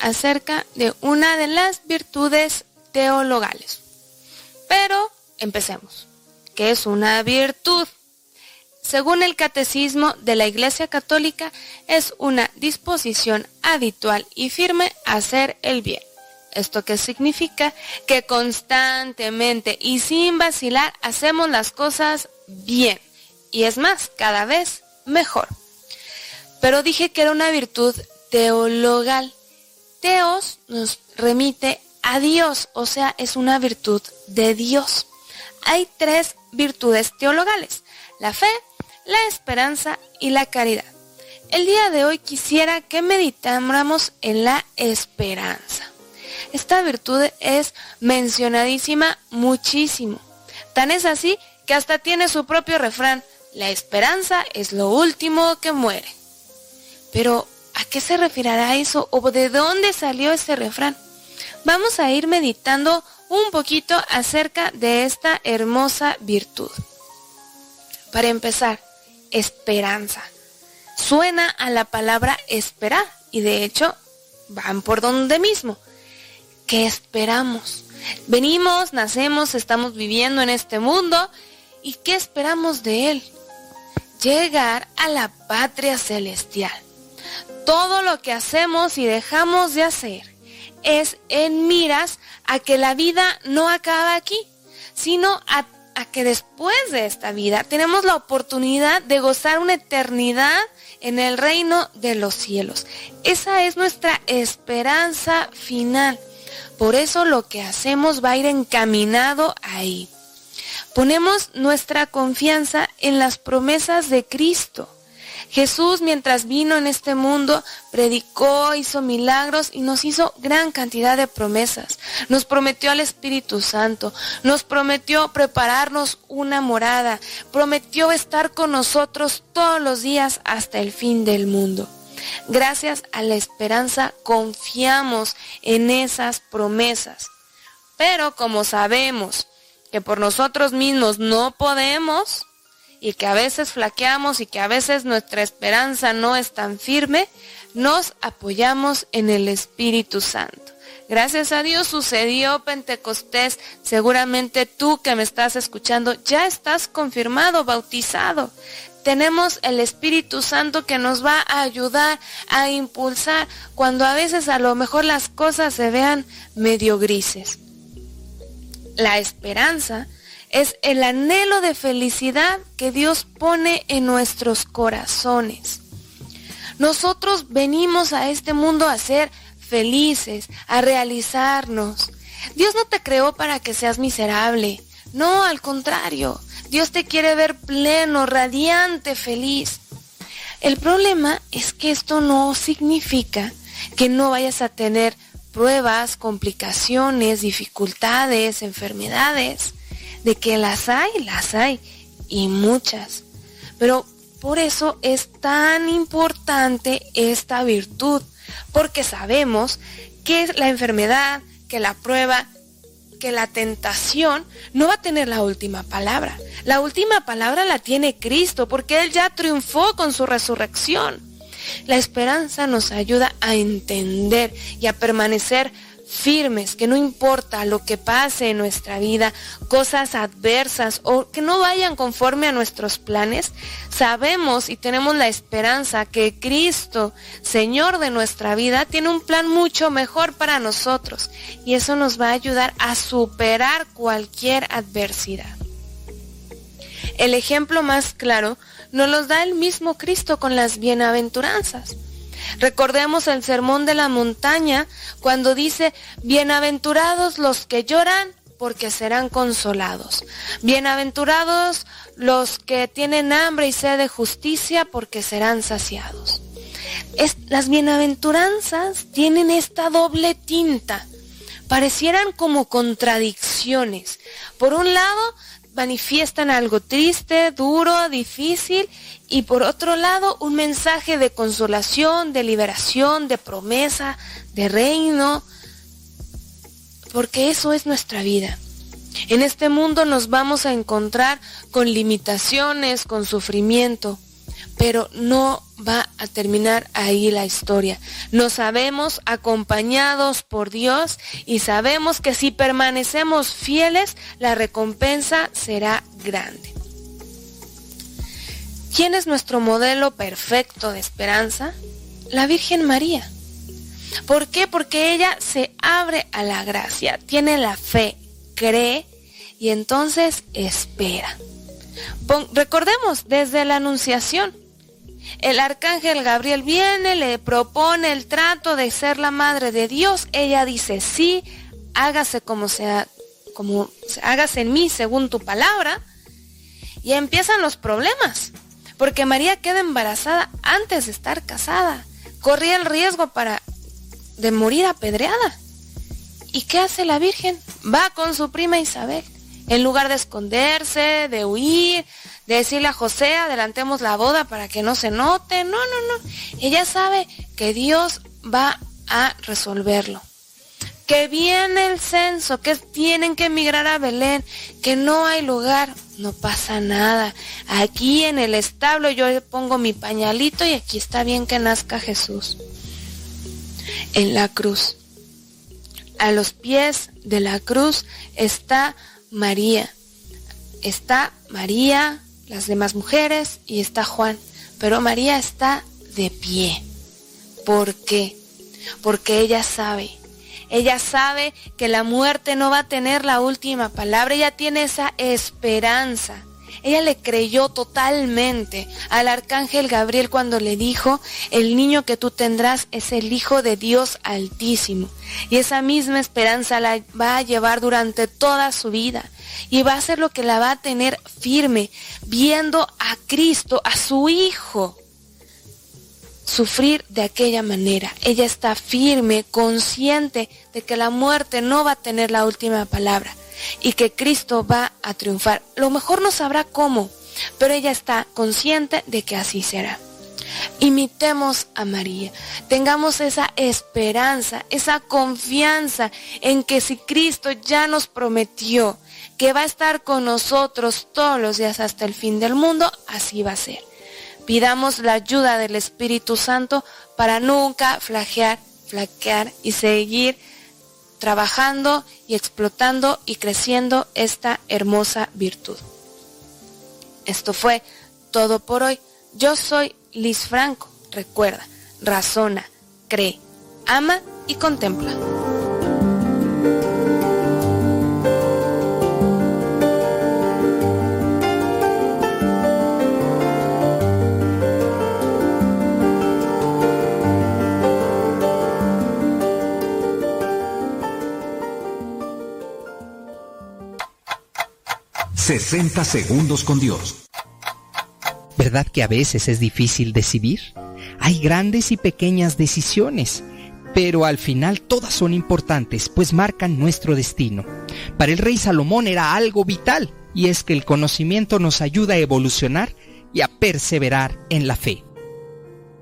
Acerca de una de las virtudes teologales. Pero empecemos. ¿Qué es una virtud? Según el catecismo de la Iglesia Católica, es una disposición habitual y firme a hacer el bien. ¿Esto qué significa? Que constantemente y sin vacilar hacemos las cosas bien. Y es más, cada vez mejor. Pero dije que era una virtud teologal. Teos nos remite a Dios, o sea, es una virtud de Dios. Hay tres virtudes teologales, la fe, la esperanza y la caridad. El día de hoy quisiera que meditáramos en la esperanza. Esta virtud es mencionadísima muchísimo. Tan es así que hasta tiene su propio refrán, la esperanza es lo último que muere. Pero, ¿a qué se referirá eso o de dónde salió ese refrán? Vamos a ir meditando un poquito acerca de esta hermosa virtud. Para empezar, esperanza. Suena a la palabra esperar y de hecho van por donde mismo. ¿Qué esperamos? Venimos, nacemos, estamos viviendo en este mundo y ¿qué esperamos de él? Llegar a la patria celestial todo lo que hacemos y dejamos de hacer es en miras a que la vida no acaba aquí, sino a, a, que después de esta vida tenemos la oportunidad de gozar una eternidad en el reino de los cielos. Esa es nuestra esperanza final. Por eso lo que hacemos va a ir encaminado ahí. Ponemos nuestra confianza en las promesas de Cristo. Jesús mientras vino en este mundo predicó, hizo milagros y nos hizo gran cantidad de promesas. Nos prometió al Espíritu Santo, nos prometió prepararnos una morada, prometió estar con nosotros todos los días hasta el fin del mundo. Gracias a la esperanza confiamos en esas promesas. Pero como sabemos que por nosotros mismos no podemos, y que a veces flaqueamos y que a veces nuestra esperanza no es tan firme, nos apoyamos en el Espíritu Santo. Gracias a Dios sucedió Pentecostés. Seguramente tú que me estás escuchando ya estás confirmado, bautizado. Tenemos el Espíritu Santo que nos va a ayudar a impulsar cuando a veces a lo mejor las cosas se vean medio grises. La esperanza es el anhelo de felicidad que Dios pone en nuestros corazones. Nosotros venimos a este mundo a ser felices, a realizarnos. Dios no te creó para que seas miserable. No, al contrario. Dios te quiere ver pleno, radiante, feliz. El problema es que esto no significa que no vayas a tener pruebas, complicaciones, dificultades, enfermedades de que las hay, las hay, y muchas. Pero por eso es tan importante esta virtud, porque sabemos que la enfermedad, que la prueba, que la tentación no va a tener la última palabra. La última palabra la tiene Cristo, porque Él ya triunfó con su resurrección. La esperanza nos ayuda a entender y a permanecer firmes, que no importa lo que pase en nuestra vida, cosas adversas o que no vayan conforme a nuestros planes, sabemos y tenemos la esperanza que Cristo, Señor de nuestra vida, tiene un plan mucho mejor para nosotros y eso nos va a ayudar a superar cualquier adversidad. El ejemplo más claro nos los da el mismo Cristo con las bienaventuranzas. Recordemos el sermón de la montaña cuando dice, bienaventurados los que lloran porque serán consolados. Bienaventurados los que tienen hambre y sed de justicia porque serán saciados. las bienaventuranzas tienen esta doble tinta. Parecieran como contradicciones. Por un lado, manifiestan algo triste, duro, difícil y por otro lado un mensaje de consolación, de liberación, de promesa, de reino, porque eso es nuestra vida. En este mundo nos vamos a encontrar con limitaciones, con sufrimiento, pero no va a terminar ahí la historia. Nos sabemos acompañados por Dios y sabemos que si permanecemos fieles, la recompensa será grande. ¿Quién es nuestro modelo perfecto de esperanza? La Virgen María. ¿Por qué? Porque ella se abre a la gracia, tiene la fe, cree y entonces espera. recordemos desde la Anunciación, el arcángel Gabriel viene, le propone el trato de ser la madre de Dios. Ella dice, sí, hágase como sea, como hágase en mí según tu palabra. Y empiezan los problemas, porque María queda embarazada antes de estar casada. Corría el riesgo para de morir apedreada. ¿Y qué hace la Virgen? Va con su prima Isabel. En lugar de esconderse, de huir, de decirle a José, adelantemos la boda para que no se note. No, no, no. Ella sabe que Dios va a resolverlo. Que viene el censo, que tienen que emigrar a Belén, que no hay lugar. No pasa nada. Aquí en el establo yo pongo mi pañalito y aquí está bien que nazca Jesús. En la cruz. A los pies de la cruz está María. Está María, las demás mujeres y está Juan. Pero María está de pie. ¿Por qué? Porque ella sabe. Ella sabe que la muerte no va a tener la última palabra. Ella tiene esa esperanza. Ella le creyó totalmente al arcángel Gabriel cuando le dijo, el niño que tú tendrás es el Hijo de Dios Altísimo. Y esa misma esperanza la va a llevar durante toda su vida y va a ser lo que la va a tener firme, viendo a Cristo, a su Hijo, sufrir de aquella manera. Ella está firme, consciente de que la muerte no va a tener la última palabra y que Cristo va a triunfar. Lo mejor no sabrá cómo, pero ella está consciente de que así será. Imitemos a María, tengamos esa esperanza, esa confianza en que si Cristo ya nos prometió que va a estar con nosotros todos los días hasta el fin del mundo, así va a ser. Pidamos la ayuda del Espíritu Santo para nunca flaquear, flaquear y seguir trabajando y explotando y creciendo esta hermosa virtud. Esto fue todo por hoy. Yo soy Liz Franco. Recuerda, razona, cree, ama y contempla. ...60 segundos con Dios. ¿Verdad que a veces es difícil decidir? Hay grandes y pequeñas decisiones, pero al final todas son importantes, pues marcan nuestro destino. Para el rey Salomón era algo vital, y es que el conocimiento nos ayuda a evolucionar y a perseverar en la fe.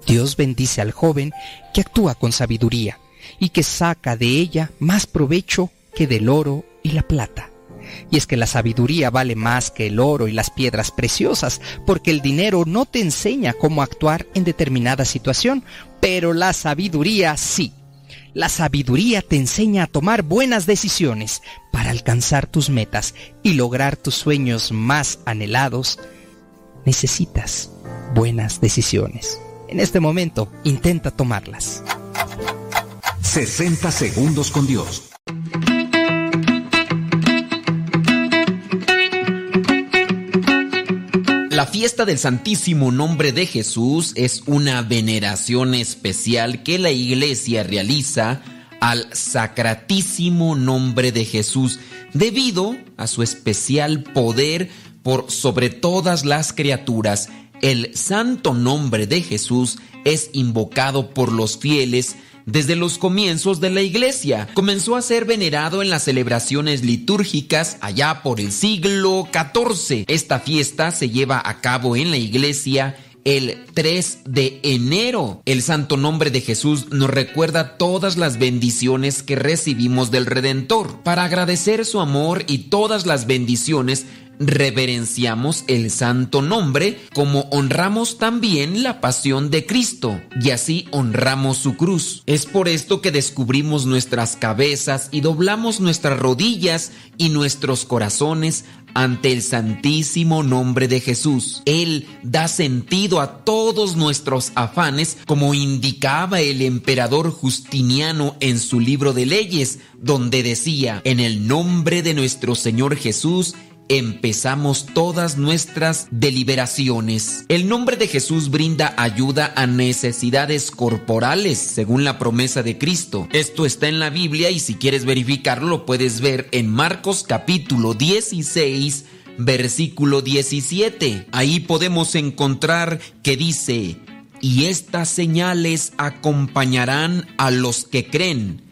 Dios bendice al joven que actúa con sabiduría y que saca de ella más provecho que del oro y la plata. Y es que la sabiduría vale más que el oro y las piedras preciosas, porque el dinero no te enseña cómo actuar en determinada situación, pero la sabiduría sí. La sabiduría te enseña a tomar buenas decisiones para alcanzar tus metas y lograr tus sueños más anhelados. Necesitas buenas decisiones. En este momento, intenta tomarlas. 60 segundos con Dios. La fiesta del Santísimo Nombre de Jesús es una veneración especial que la iglesia realiza al Sacratísimo Nombre de Jesús debido a su especial poder por sobre todas las criaturas. El santo nombre de Jesús es invocado por los fieles desde los comienzos de la iglesia. Comenzó a ser venerado en las celebraciones litúrgicas allá por el siglo XIV. Esta fiesta se lleva a cabo en la iglesia el 3 de enero. El santo nombre de Jesús nos recuerda todas las bendiciones que recibimos del Redentor. Para agradecer su amor y todas las bendiciones, reverenciamos el santo nombre como honramos también la pasión de Cristo y así honramos su cruz. Es por esto que descubrimos nuestras cabezas y doblamos nuestras rodillas y nuestros corazones ante el santísimo nombre de Jesús. Él da sentido a todos nuestros afanes como indicaba el emperador Justiniano en su libro de leyes, donde decía, en el nombre de nuestro Señor Jesús, empezamos todas nuestras deliberaciones. El nombre de Jesús brinda ayuda a necesidades corporales, según la promesa de Cristo. Esto está en la Biblia y si quieres verificarlo lo puedes ver en Marcos capítulo 16, versículo 17. Ahí podemos encontrar que dice, y estas señales acompañarán a los que creen.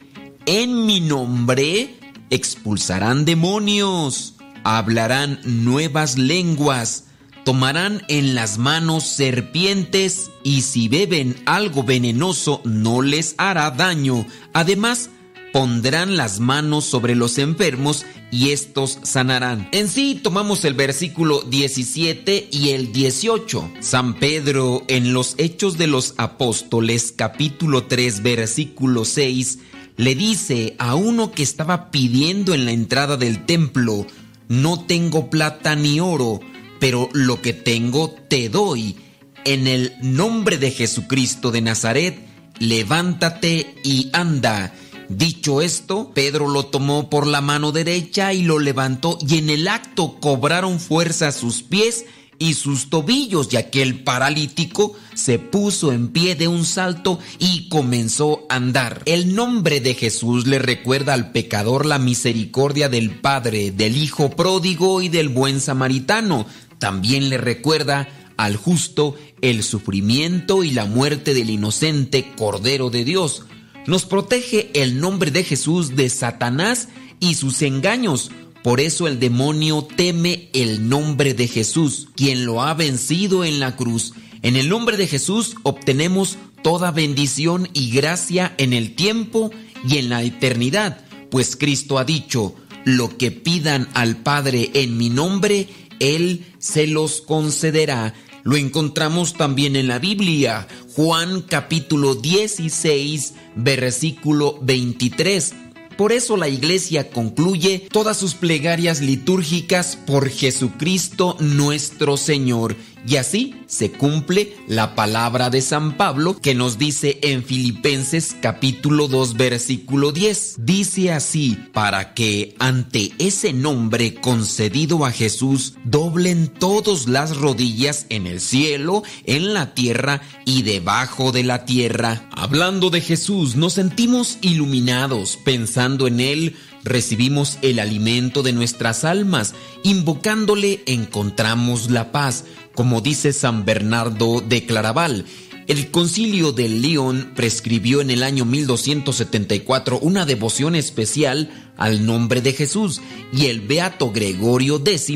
En mi nombre expulsarán demonios hablarán nuevas lenguas, tomarán en las manos serpientes y si beben algo venenoso no les hará daño. Además, pondrán las manos sobre los enfermos y estos sanarán. En sí tomamos el versículo 17 y el 18. San Pedro en los Hechos de los Apóstoles capítulo 3 versículo 6 le dice a uno que estaba pidiendo en la entrada del templo, no tengo plata ni oro, pero lo que tengo te doy. En el nombre de Jesucristo de Nazaret, levántate y anda. Dicho esto, Pedro lo tomó por la mano derecha y lo levantó y en el acto cobraron fuerza sus pies y sus tobillos, y aquel paralítico se puso en pie de un salto y comenzó a andar. El nombre de Jesús le recuerda al pecador la misericordia del Padre, del Hijo pródigo y del buen samaritano. También le recuerda al justo el sufrimiento y la muerte del inocente Cordero de Dios. Nos protege el nombre de Jesús de Satanás y sus engaños por eso el demonio teme el nombre de Jesús, quien lo ha vencido en la cruz. En el nombre de Jesús obtenemos toda bendición y gracia en el tiempo y en la eternidad, pues Cristo ha dicho, lo que pidan al Padre en mi nombre, Él se los concederá. Lo encontramos también en la Biblia, Juan capítulo 16, versículo 23 por eso la iglesia concluye todas sus plegarias litúrgicas por Jesucristo nuestro Señor. Y así se cumple la palabra de San Pablo que nos dice en Filipenses capítulo 2 versículo 10. Dice así, para que ante ese nombre concedido a Jesús doblen todos las rodillas en el cielo, en la tierra y debajo de la tierra. Hablando de Jesús, nos sentimos iluminados pensando en Él recibimos el alimento de nuestras almas, invocándole encontramos la paz, como dice San Bernardo de Claraval. El concilio de León prescribió en el año 1274 una devoción especial al nombre de Jesús y el beato Gregorio X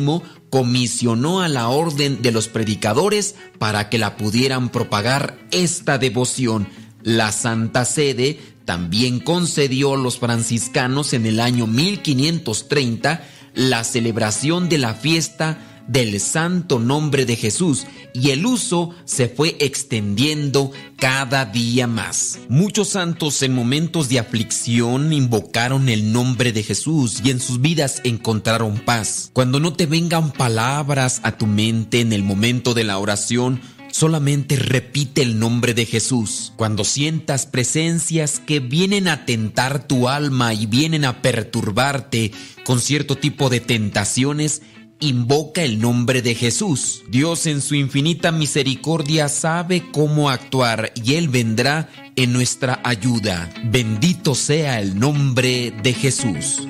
comisionó a la orden de los predicadores para que la pudieran propagar esta devoción. La Santa Sede también concedió a los franciscanos en el año 1530 la celebración de la fiesta del santo nombre de Jesús y el uso se fue extendiendo cada día más. Muchos santos en momentos de aflicción invocaron el nombre de Jesús y en sus vidas encontraron paz. Cuando no te vengan palabras a tu mente en el momento de la oración, Solamente repite el nombre de Jesús. Cuando sientas presencias que vienen a tentar tu alma y vienen a perturbarte con cierto tipo de tentaciones, invoca el nombre de Jesús. Dios en su infinita misericordia sabe cómo actuar y Él vendrá en nuestra ayuda. Bendito sea el nombre de Jesús.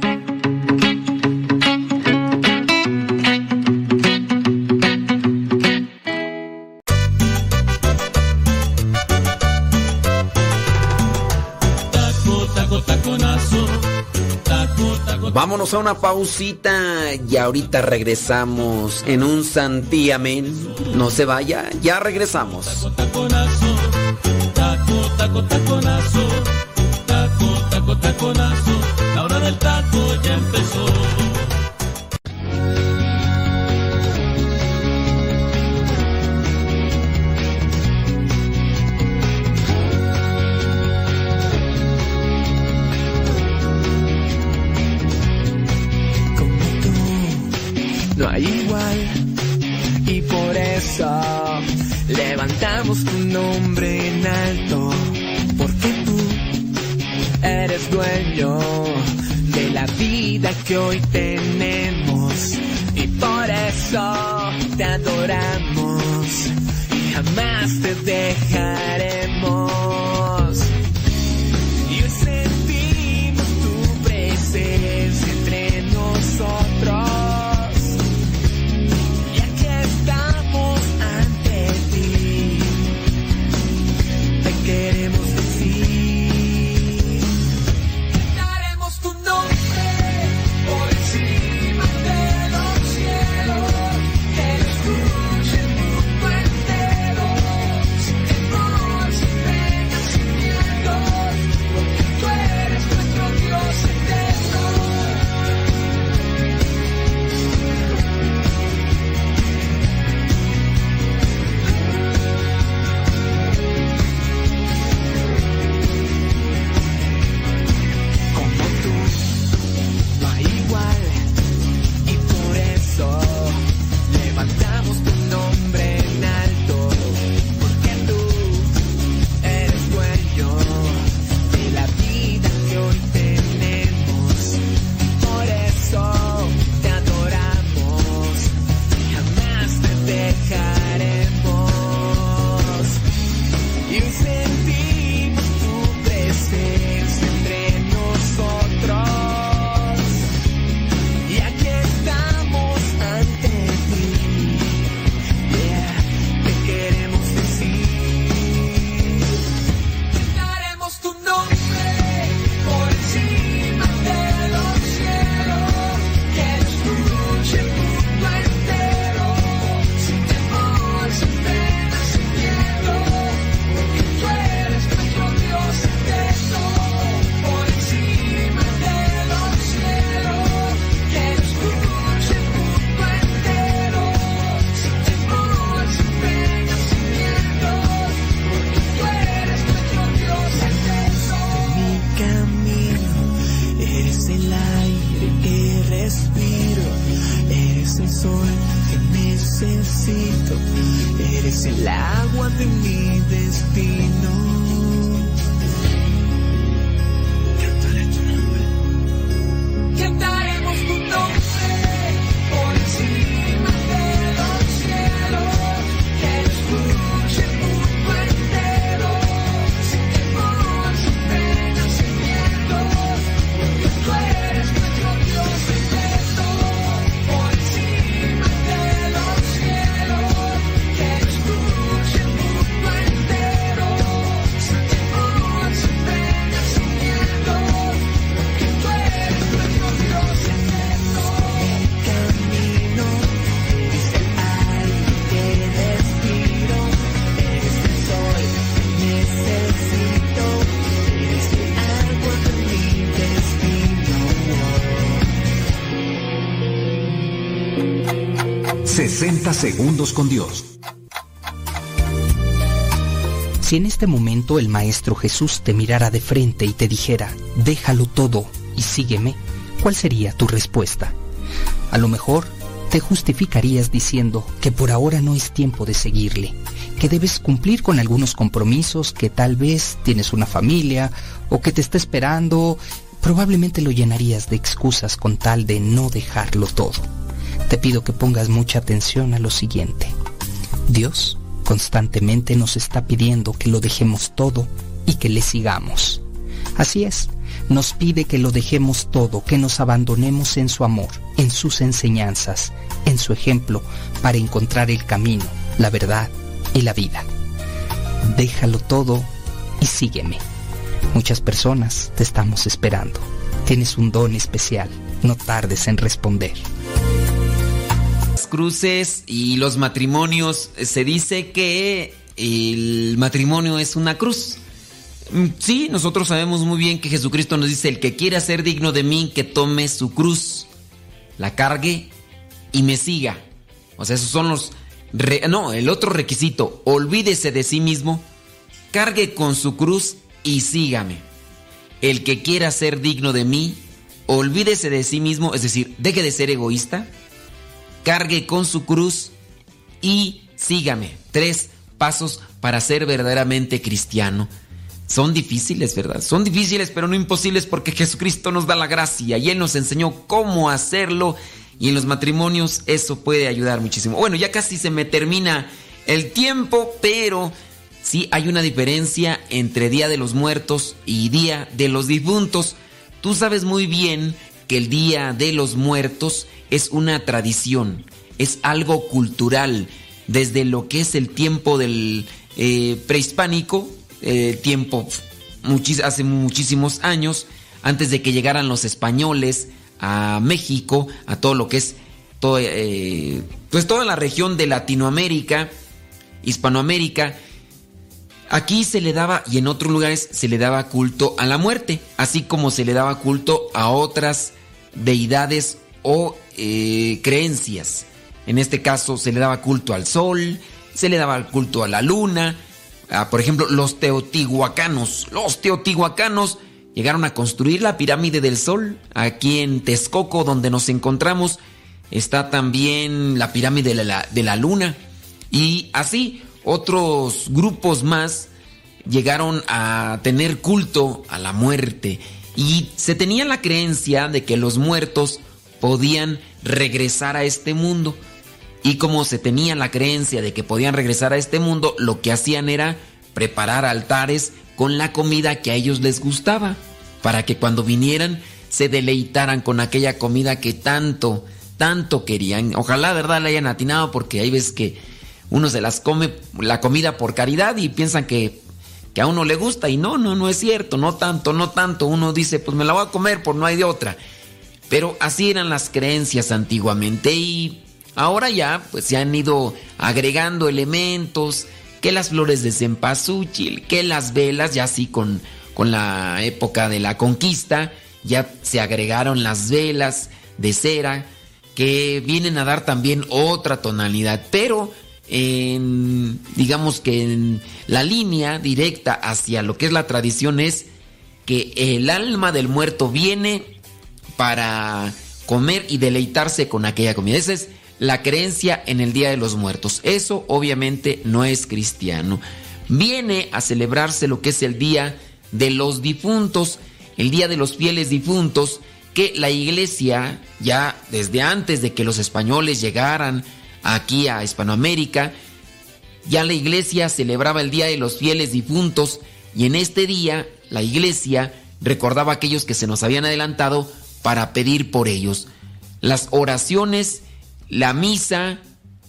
Vámonos a una pausita y ahorita regresamos en un santiamén. No se vaya, ya regresamos. Igual. Y por eso levantamos tu nombre en alto. Porque tú eres dueño de la vida que hoy tenemos. Y por eso te adoramos y jamás te dejaremos. Segundos con Dios. Si en este momento el Maestro Jesús te mirara de frente y te dijera, déjalo todo y sígueme, ¿cuál sería tu respuesta? A lo mejor te justificarías diciendo que por ahora no es tiempo de seguirle, que debes cumplir con algunos compromisos, que tal vez tienes una familia o que te está esperando, probablemente lo llenarías de excusas con tal de no dejarlo todo. Te pido que pongas mucha atención a lo siguiente. Dios constantemente nos está pidiendo que lo dejemos todo y que le sigamos. Así es, nos pide que lo dejemos todo, que nos abandonemos en su amor, en sus enseñanzas, en su ejemplo, para encontrar el camino, la verdad y la vida. Déjalo todo y sígueme. Muchas personas te estamos esperando. Tienes un don especial. No tardes en responder. Cruces y los matrimonios, se dice que el matrimonio es una cruz. Mm, Sí, nosotros sabemos muy bien que Jesucristo nos dice, el que quiera ser digno de mí, que tome su cruz, la cargue y me siga. O sea, esos son los... no, el otro requisito, olvídese de sí mismo, cargue con su cruz y sígame. El que quiera ser digno de mí, olvídese de sí mismo, es decir, deje de ser egoísta, cargue con su cruz y sígame. Tres pasos para ser verdaderamente cristiano. Son difíciles, ¿verdad? Son difíciles, pero no imposibles porque Jesucristo nos da la gracia y Él nos enseñó cómo hacerlo y en los matrimonios eso puede ayudar muchísimo. Bueno, ya casi se me termina el tiempo, pero sí hay una diferencia entre Día de los Muertos y Día de los Difuntos. Tú sabes muy bien que el Día de los Muertos es una tradición, es algo cultural, desde lo que es el tiempo del eh, prehispánico, eh, tiempo hace muchísimos años, antes de que llegaran los españoles a México, a todo lo que es todo, eh, pues toda la región de Latinoamérica, Hispanoamérica. Aquí se le daba, y en otros lugares se le daba culto a la muerte, así como se le daba culto a otras deidades o eh, creencias. En este caso se le daba culto al sol, se le daba culto a la luna. Por ejemplo, los teotihuacanos. Los teotihuacanos llegaron a construir la pirámide del sol. Aquí en Texcoco, donde nos encontramos, está también la pirámide de la luna. Y así otros grupos más llegaron a tener culto a la muerte. Y se tenía la creencia de que los muertos podían regresar a este mundo. Y como se tenía la creencia de que podían regresar a este mundo, lo que hacían era preparar altares con la comida que a ellos les gustaba, para que cuando vinieran se deleitaran con aquella comida que tanto, tanto querían. Ojalá, ¿verdad?, le hayan atinado, porque hay veces que uno se las come la comida por caridad y piensan que, que a uno le gusta y no, no, no es cierto, no tanto, no tanto. Uno dice, pues me la voy a comer por no hay de otra. Pero así eran las creencias antiguamente y ahora ya pues se han ido agregando elementos, que las flores de cempasúchil, que las velas, ya así con, con la época de la conquista, ya se agregaron las velas de cera, que vienen a dar también otra tonalidad, pero en, digamos que en la línea directa hacia lo que es la tradición es que el alma del muerto viene para comer y deleitarse con aquella comida. Esa es la creencia en el Día de los Muertos. Eso obviamente no es cristiano. Viene a celebrarse lo que es el Día de los Difuntos, el Día de los Fieles Difuntos, que la iglesia ya desde antes de que los españoles llegaran aquí a Hispanoamérica, ya la iglesia celebraba el Día de los Fieles Difuntos y en este día la iglesia recordaba a aquellos que se nos habían adelantado para pedir por ellos. Las oraciones, la misa,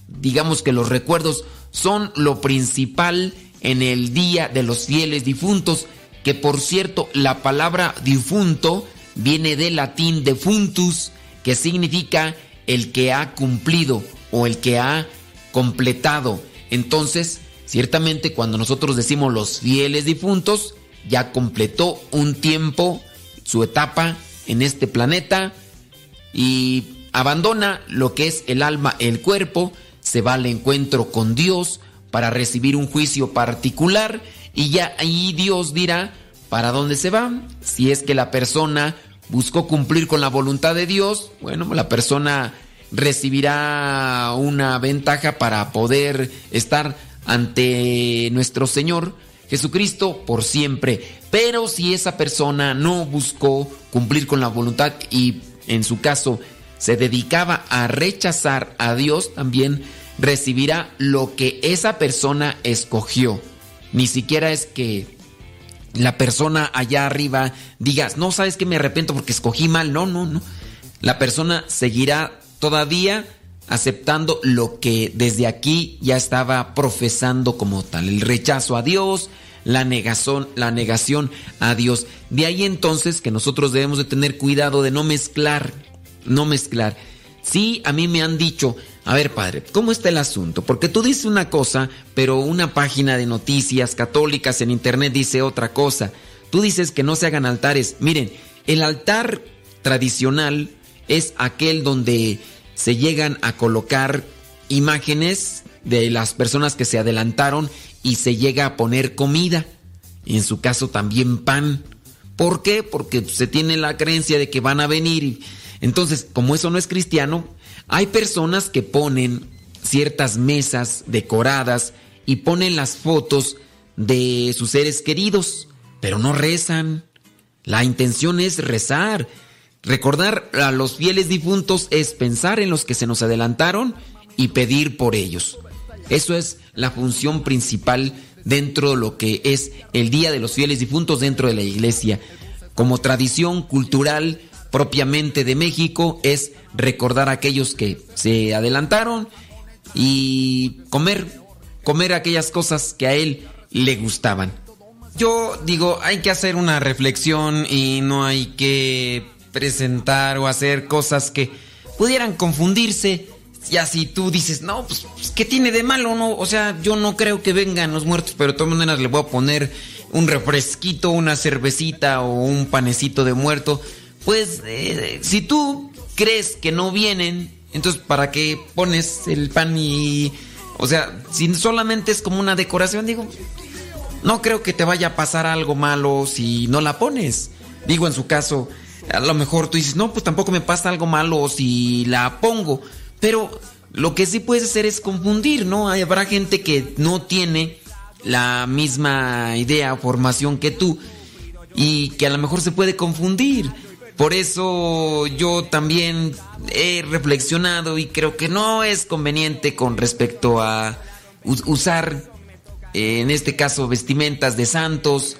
digamos que los recuerdos son lo principal en el Día de los Fieles Difuntos, que por cierto la palabra difunto viene del latín defuntus, que significa el que ha cumplido o el que ha completado. Entonces, ciertamente cuando nosotros decimos los fieles difuntos, ya completó un tiempo, su etapa en este planeta y abandona lo que es el alma, el cuerpo, se va al encuentro con Dios para recibir un juicio particular y ya ahí Dios dirá para dónde se va. Si es que la persona buscó cumplir con la voluntad de Dios, bueno, la persona recibirá una ventaja para poder estar ante nuestro Señor Jesucristo por siempre. Pero si esa persona no buscó cumplir con la voluntad y en su caso se dedicaba a rechazar a Dios, también recibirá lo que esa persona escogió. Ni siquiera es que la persona allá arriba diga, no sabes que me arrepiento porque escogí mal. No, no, no. La persona seguirá todavía aceptando lo que desde aquí ya estaba profesando como tal, el rechazo a Dios, la negación, la negación a Dios. De ahí entonces que nosotros debemos de tener cuidado de no mezclar, no mezclar. Sí, a mí me han dicho, a ver padre, ¿cómo está el asunto? Porque tú dices una cosa, pero una página de noticias católicas en internet dice otra cosa. Tú dices que no se hagan altares. Miren, el altar tradicional es aquel donde se llegan a colocar imágenes de las personas que se adelantaron y se llega a poner comida. Y en su caso también pan. ¿Por qué? Porque se tiene la creencia de que van a venir. Entonces, como eso no es cristiano, hay personas que ponen ciertas mesas decoradas y ponen las fotos de sus seres queridos, pero no rezan. La intención es rezar. Recordar a los fieles difuntos es pensar en los que se nos adelantaron y pedir por ellos. Eso es la función principal dentro de lo que es el Día de los Fieles Difuntos dentro de la iglesia. Como tradición cultural propiamente de México es recordar a aquellos que se adelantaron y comer, comer aquellas cosas que a él le gustaban. Yo digo, hay que hacer una reflexión y no hay que presentar o hacer cosas que pudieran confundirse. Ya si tú dices, no, pues, ¿qué tiene de malo? No, o sea, yo no creo que vengan los muertos, pero de todas maneras le voy a poner un refresquito, una cervecita o un panecito de muerto. Pues, eh, si tú crees que no vienen, entonces, ¿para qué pones el pan y... O sea, si solamente es como una decoración, digo, no creo que te vaya a pasar algo malo si no la pones. Digo, en su caso, a lo mejor tú dices, no, pues tampoco me pasa algo malo si la pongo. Pero lo que sí puedes hacer es confundir, ¿no? Habrá gente que no tiene la misma idea o formación que tú y que a lo mejor se puede confundir. Por eso yo también he reflexionado y creo que no es conveniente con respecto a usar, eh, en este caso, vestimentas de santos,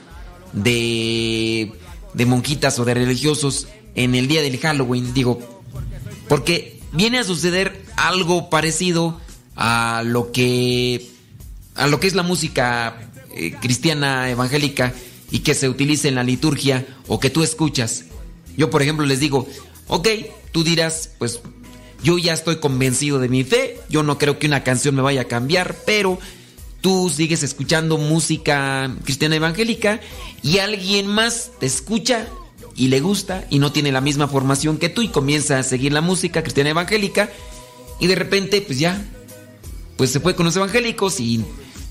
de, de monjitas o de religiosos en el día del Halloween. Digo, porque viene a suceder algo parecido a lo que a lo que es la música eh, cristiana evangélica y que se utiliza en la liturgia o que tú escuchas. Yo, por ejemplo, les digo, ok, tú dirás, pues yo ya estoy convencido de mi fe, yo no creo que una canción me vaya a cambiar, pero tú sigues escuchando música cristiana evangélica y alguien más te escucha y le gusta y no tiene la misma formación que tú y comienza a seguir la música cristiana evangélica y de repente pues ya pues se fue con los evangélicos y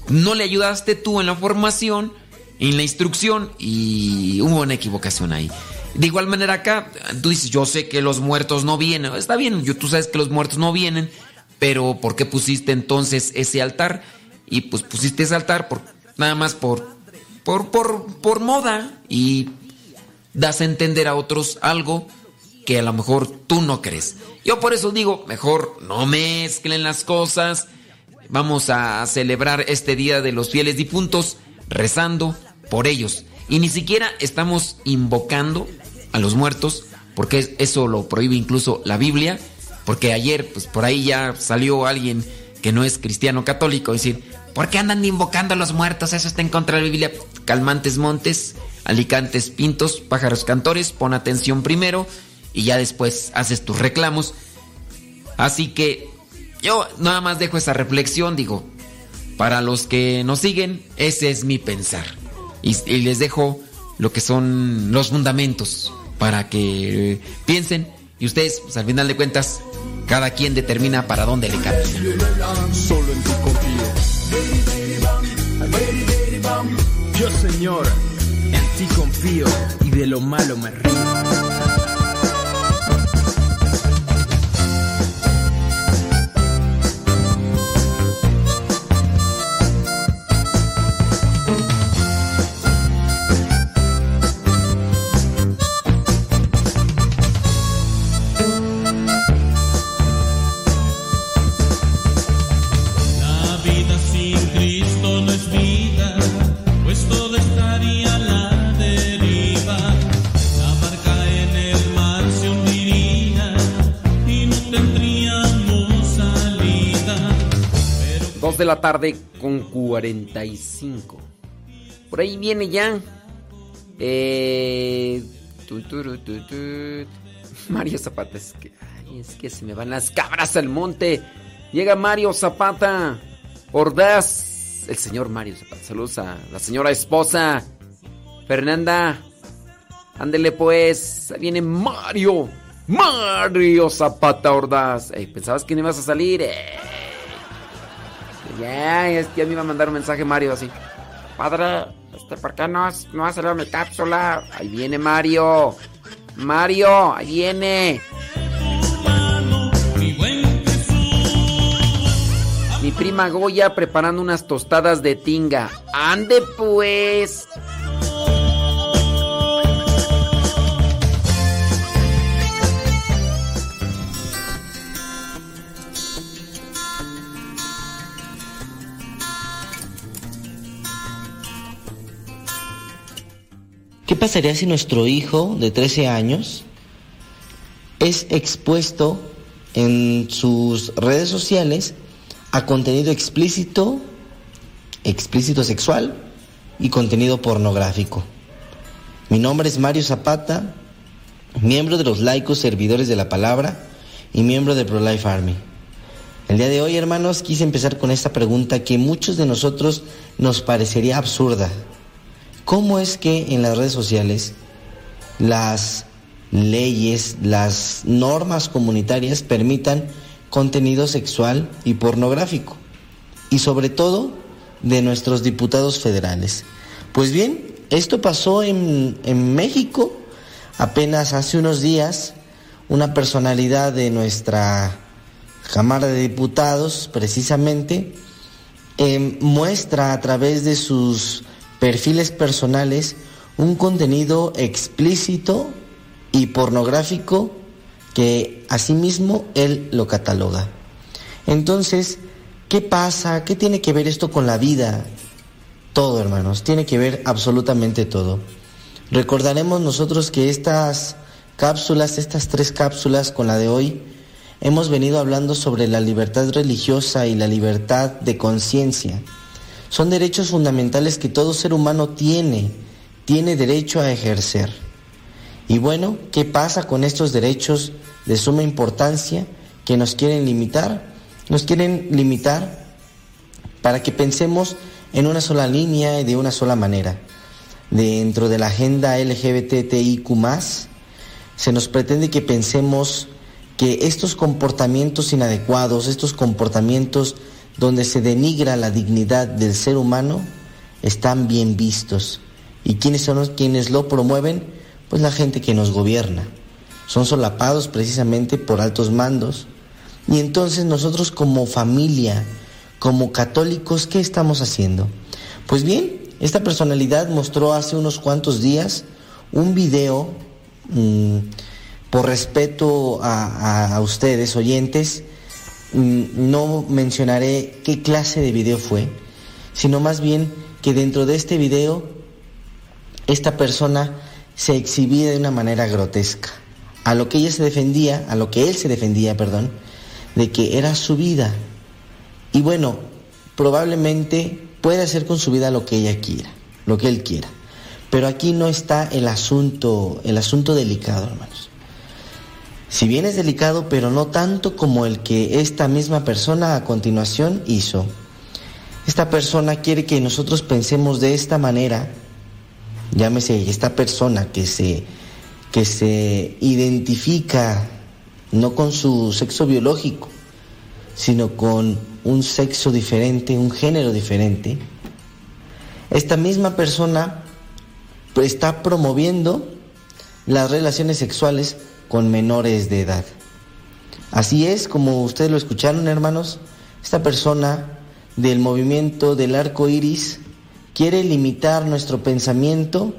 no le ayudaste tú en la formación, en la instrucción y hubo una equivocación ahí. De igual manera acá, tú dices, yo sé que los muertos no vienen. Está bien, tú sabes que los muertos no vienen, pero ¿por qué pusiste entonces ese altar? Y pues pusiste ese altar por, nada más por, por, por, por moda y das a entender a otros algo que a lo mejor tú no crees. Yo por eso digo, mejor no mezclen las cosas. Vamos a celebrar este Día de los Fieles Difuntos rezando por ellos. Y ni siquiera estamos invocando a los muertos, porque eso lo prohíbe incluso la Biblia, porque ayer pues por ahí ya salió alguien que no es cristiano católico decir, ¿por qué andan invocando a los muertos? Eso está en contra de la Biblia. Calmantes montes, alicantes pintos, pájaros cantores, pon atención primero y ya después haces tus reclamos. Así que yo nada más dejo esa reflexión, digo, para los que nos siguen, ese es mi pensar. Y, y les dejo lo que son los fundamentos para que piensen y ustedes, pues, al final de cuentas, cada quien determina para dónde le camina. Solo en ti confío. Yo, Señor, en ti confío y de lo malo me río. de la tarde con 45. Por ahí viene ya. Eh, Mario Zapata, es que, es que se me van las cabras al monte. Llega Mario Zapata, Ordaz, el señor Mario Zapata. Saludos a la señora esposa, Fernanda. Ándele pues, ahí viene Mario. Mario Zapata Ordaz. Ey, ¿Pensabas que no ibas a salir? Eh. Ya, que ya me iba a mandar un mensaje Mario así. Padre, este, ¿por qué no, has- no ha salido mi cápsula? Ahí viene Mario. Mario, ahí viene. Mi prima Goya preparando unas tostadas de tinga. Ande pues. ¿Qué pasaría si nuestro hijo de 13 años es expuesto en sus redes sociales a contenido explícito, explícito sexual y contenido pornográfico? Mi nombre es Mario Zapata, miembro de los laicos servidores de la palabra y miembro de ProLife Army. El día de hoy, hermanos, quise empezar con esta pregunta que muchos de nosotros nos parecería absurda. ¿Cómo es que en las redes sociales las leyes, las normas comunitarias permitan contenido sexual y pornográfico? Y sobre todo de nuestros diputados federales. Pues bien, esto pasó en, en México apenas hace unos días. Una personalidad de nuestra Cámara de Diputados, precisamente, eh, muestra a través de sus perfiles personales un contenido explícito y pornográfico que asimismo él lo cataloga. Entonces, ¿qué pasa? ¿Qué tiene que ver esto con la vida? Todo, hermanos, tiene que ver absolutamente todo. Recordaremos nosotros que estas cápsulas, estas tres cápsulas con la de hoy, hemos venido hablando sobre la libertad religiosa y la libertad de conciencia. Son derechos fundamentales que todo ser humano tiene, tiene derecho a ejercer. Y bueno, ¿qué pasa con estos derechos de suma importancia que nos quieren limitar? Nos quieren limitar para que pensemos en una sola línea y de una sola manera. Dentro de la agenda LGBTIQ se nos pretende que pensemos que estos comportamientos inadecuados, estos comportamientos donde se denigra la dignidad del ser humano, están bien vistos. ¿Y quiénes son los quienes lo promueven? Pues la gente que nos gobierna. Son solapados precisamente por altos mandos. Y entonces nosotros como familia, como católicos, ¿qué estamos haciendo? Pues bien, esta personalidad mostró hace unos cuantos días un video, mmm, por respeto a ustedes, oyentes, no mencionaré qué clase de video fue, sino más bien que dentro de este video esta persona se exhibía de una manera grotesca. A lo que ella se defendía, a lo que él se defendía, perdón, de que era su vida. Y bueno, probablemente puede hacer con su vida lo que ella quiera, lo que él quiera. Pero aquí no está el asunto, el asunto delicado, hermanos. Si bien es delicado, pero no tanto como el que esta misma persona a continuación hizo. Esta persona quiere que nosotros pensemos de esta manera, llámese esta persona que se, que se identifica no con su sexo biológico, sino con un sexo diferente, un género diferente. Esta misma persona está promoviendo las relaciones sexuales con menores de edad. Así es, como ustedes lo escucharon, hermanos, esta persona del movimiento del arco iris quiere limitar nuestro pensamiento,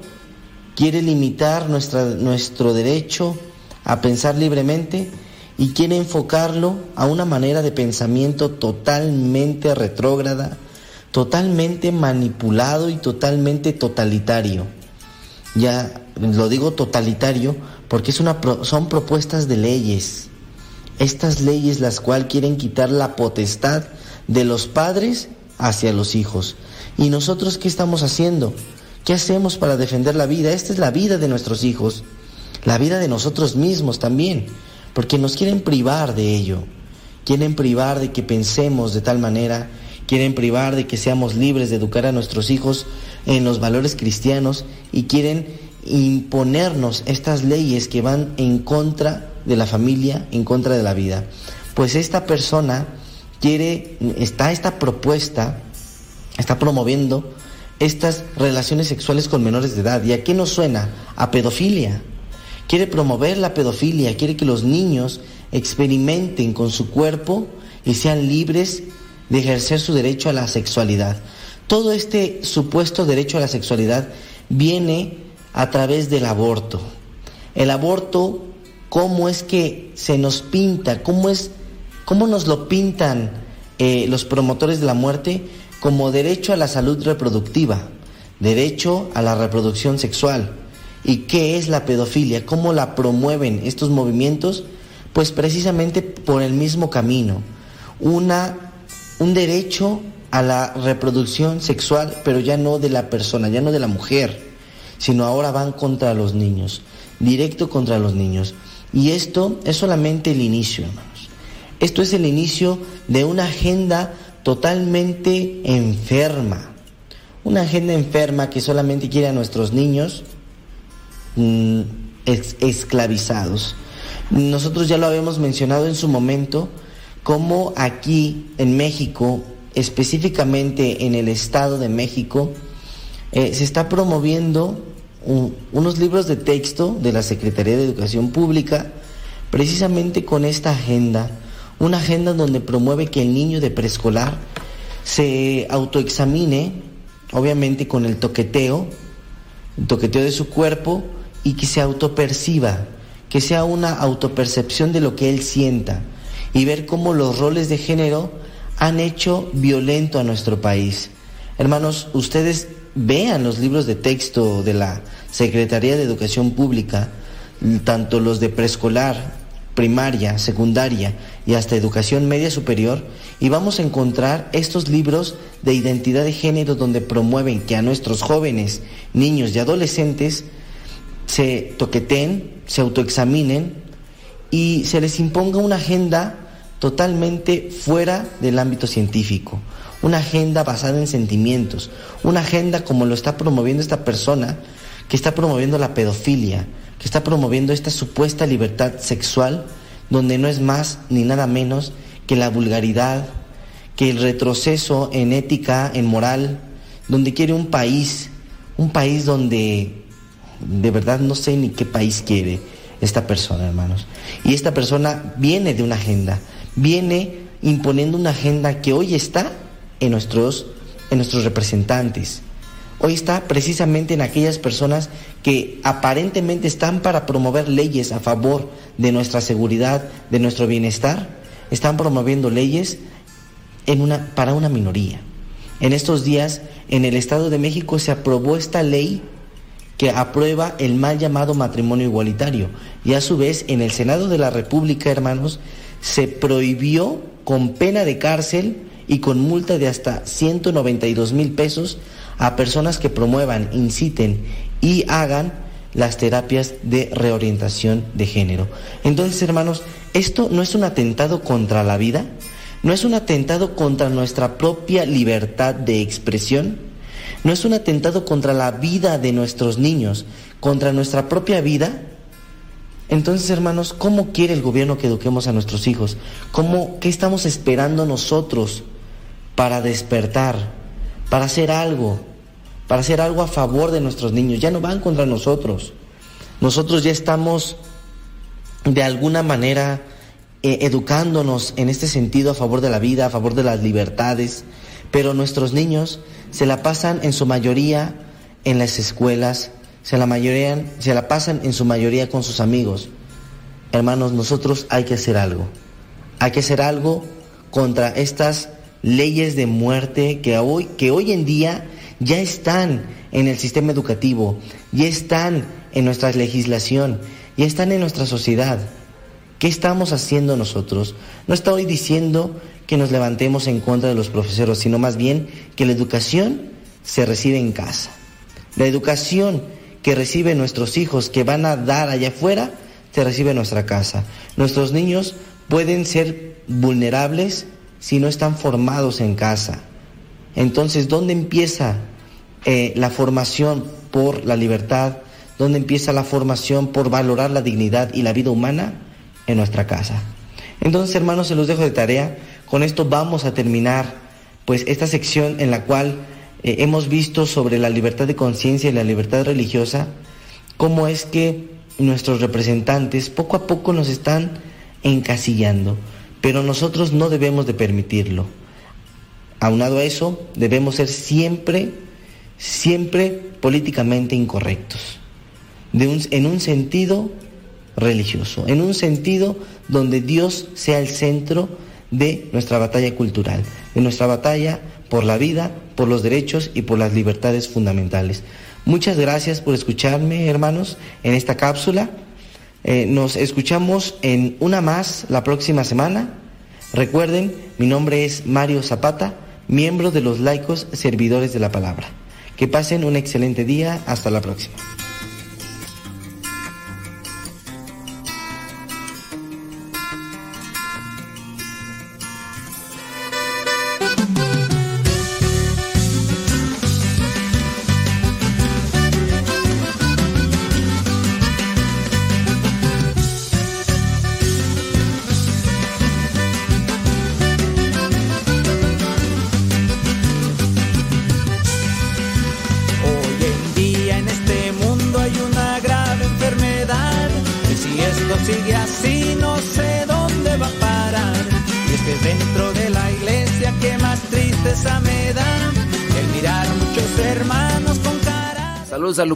quiere limitar nuestra, nuestro derecho a pensar libremente y quiere enfocarlo a una manera de pensamiento totalmente retrógrada, totalmente manipulado y totalmente totalitario. Ya lo digo totalitario porque son propuestas de leyes. Estas leyes las cuales quieren quitar la potestad de los padres hacia los hijos. ¿Y nosotros qué estamos haciendo? ¿Qué hacemos para defender la vida? Esta es la vida de nuestros hijos, la vida de nosotros mismos también, porque nos quieren privar de ello. Quieren privar de que pensemos de tal manera, quieren privar de que seamos libres de educar a nuestros hijos en los valores cristianos y quieren imponernos estas leyes que van en contra de la familia, en contra de la vida. Pues esta persona quiere, está esta propuesta, está promoviendo estas relaciones sexuales con menores de edad. ¿Y a qué nos suena? A pedofilia. Quiere promover la pedofilia, quiere que los niños experimenten con su cuerpo y sean libres de ejercer su derecho a la sexualidad. Todo este supuesto derecho a la sexualidad viene a través del aborto. El aborto, cómo es que se nos pinta, cómo es, cómo nos lo pintan eh, los promotores de la muerte como derecho a la salud reproductiva, derecho a la reproducción sexual. ¿Y qué es la pedofilia? ¿Cómo la promueven estos movimientos? Pues precisamente por el mismo camino. Una, un derecho a la reproducción sexual, pero ya no de la persona, ya no de la mujer, sino ahora van contra los niños, directo contra los niños. Y esto es solamente el inicio, hermanos. Esto es el inicio de una agenda totalmente enferma. Una agenda enferma que solamente quiere a nuestros niños mm, es- esclavizados. Nosotros ya lo habíamos mencionado en su momento, como aquí en México, específicamente en el Estado de México, eh, se está promoviendo un- unos libros de texto de la Secretaría de Educación Pública, precisamente con esta agenda, una agenda donde promueve que el niño de preescolar se autoexamine, obviamente con el toqueteo, el toqueteo de su cuerpo y que se autoperciba, que sea una autopercepción de lo que él sienta y ver cómo los roles de género han hecho violento a nuestro país. Hermanos, ustedes vean los libros de texto de la Secretaría de Educación Pública, tanto los de preescolar, primaria, secundaria y hasta educación media superior, y vamos a encontrar estos libros de identidad de género donde promueven que a nuestros jóvenes, niños y adolescentes se toqueten, se autoexaminen y se les imponga una agenda totalmente fuera del ámbito científico, una agenda basada en sentimientos, una agenda como lo está promoviendo esta persona que está promoviendo la pedofilia, que está promoviendo esta supuesta libertad sexual, donde no es más ni nada menos que la vulgaridad, que el retroceso en ética, en moral, donde quiere un país, un país donde de verdad no sé ni qué país quiere esta persona, hermanos. Y esta persona viene de una agenda, viene imponiendo una agenda que hoy está en nuestros, en nuestros representantes. Hoy está precisamente en aquellas personas que aparentemente están para promover leyes a favor de nuestra seguridad, de nuestro bienestar, están promoviendo leyes en una, para una minoría. En estos días, en el Estado de México se aprobó esta ley que aprueba el mal llamado matrimonio igualitario. Y a su vez, en el Senado de la República, hermanos, se prohibió con pena de cárcel y con multa de hasta 192 mil pesos a personas que promuevan, inciten y hagan las terapias de reorientación de género. Entonces, hermanos, esto no es un atentado contra la vida, no es un atentado contra nuestra propia libertad de expresión, no es un atentado contra la vida de nuestros niños, contra nuestra propia vida. Entonces, hermanos, ¿cómo quiere el gobierno que eduquemos a nuestros hijos? ¿Cómo, ¿Qué estamos esperando nosotros para despertar, para hacer algo, para hacer algo a favor de nuestros niños? Ya no van contra nosotros. Nosotros ya estamos de alguna manera eh, educándonos en este sentido a favor de la vida, a favor de las libertades, pero nuestros niños se la pasan en su mayoría en las escuelas, se la, mayoría, se la pasan en su mayoría con sus amigos. Hermanos, nosotros hay que hacer algo. Hay que hacer algo contra estas leyes de muerte que hoy, que hoy en día ya están en el sistema educativo, ya están en nuestra legislación, ya están en nuestra sociedad. ¿Qué estamos haciendo nosotros? No estoy diciendo que nos levantemos en contra de los profesores, sino más bien que la educación se recibe en casa. La educación que reciben nuestros hijos que van a dar allá afuera, se recibe en nuestra casa. Nuestros niños pueden ser vulnerables si no están formados en casa. Entonces, ¿dónde empieza eh, la formación por la libertad? ¿Dónde empieza la formación por valorar la dignidad y la vida humana? En nuestra casa. Entonces, hermanos, se los dejo de tarea. Con esto vamos a terminar pues esta sección en la cual eh, hemos visto sobre la libertad de conciencia y la libertad religiosa, cómo es que nuestros representantes poco a poco nos están encasillando, pero nosotros no debemos de permitirlo. Aunado a eso, debemos ser siempre, siempre políticamente incorrectos, en un sentido religioso, en un sentido donde Dios sea el centro de nuestra batalla cultural, de nuestra batalla por la vida, por los derechos y por las libertades fundamentales. Muchas gracias por escucharme, hermanos, en esta cápsula. Eh, nos escuchamos en una más la próxima semana. Recuerden, mi nombre es Mario Zapata, miembro de los laicos servidores de la palabra. Que pasen un excelente día. Hasta la próxima.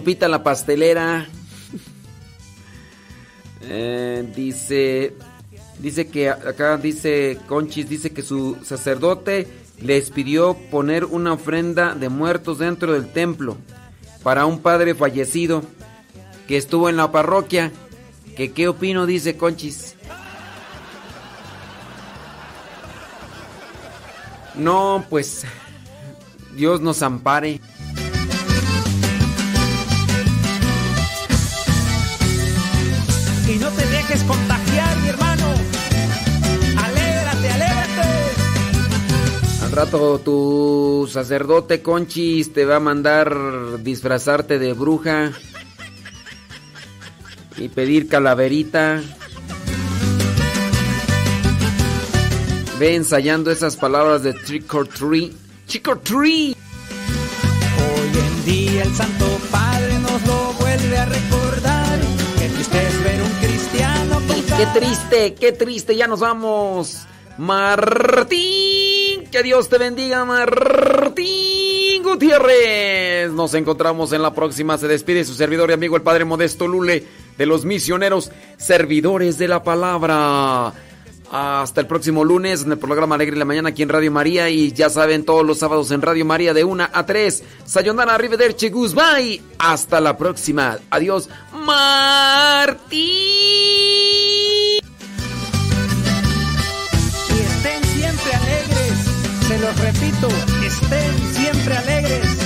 Lupita la pastelera. Eh, dice, dice que acá dice Conchis, dice que su sacerdote les pidió poner una ofrenda de muertos dentro del templo para un padre fallecido que estuvo en la parroquia. Que qué opino, dice Conchis. No, pues Dios nos ampare. Rato tu sacerdote Conchis te va a mandar disfrazarte de bruja y pedir calaverita. Ve ensayando esas palabras de trick or treat. Trick or treat. Hoy en día el Santo Padre nos lo vuelve a recordar. Qué triste es ver un cristiano con Qué triste, qué triste, ya nos vamos. Martín, que Dios te bendiga, Martín Gutiérrez. Nos encontramos en la próxima. Se despide su servidor y amigo el Padre Modesto Lule de los misioneros servidores de la palabra. Hasta el próximo lunes en el programa Alegre en la Mañana aquí en Radio María y ya saben todos los sábados en Radio María de 1 a 3. Sayonara, arrivederci, goodbye. Hasta la próxima. Adiós, Martín. repito, estén siempre alegres.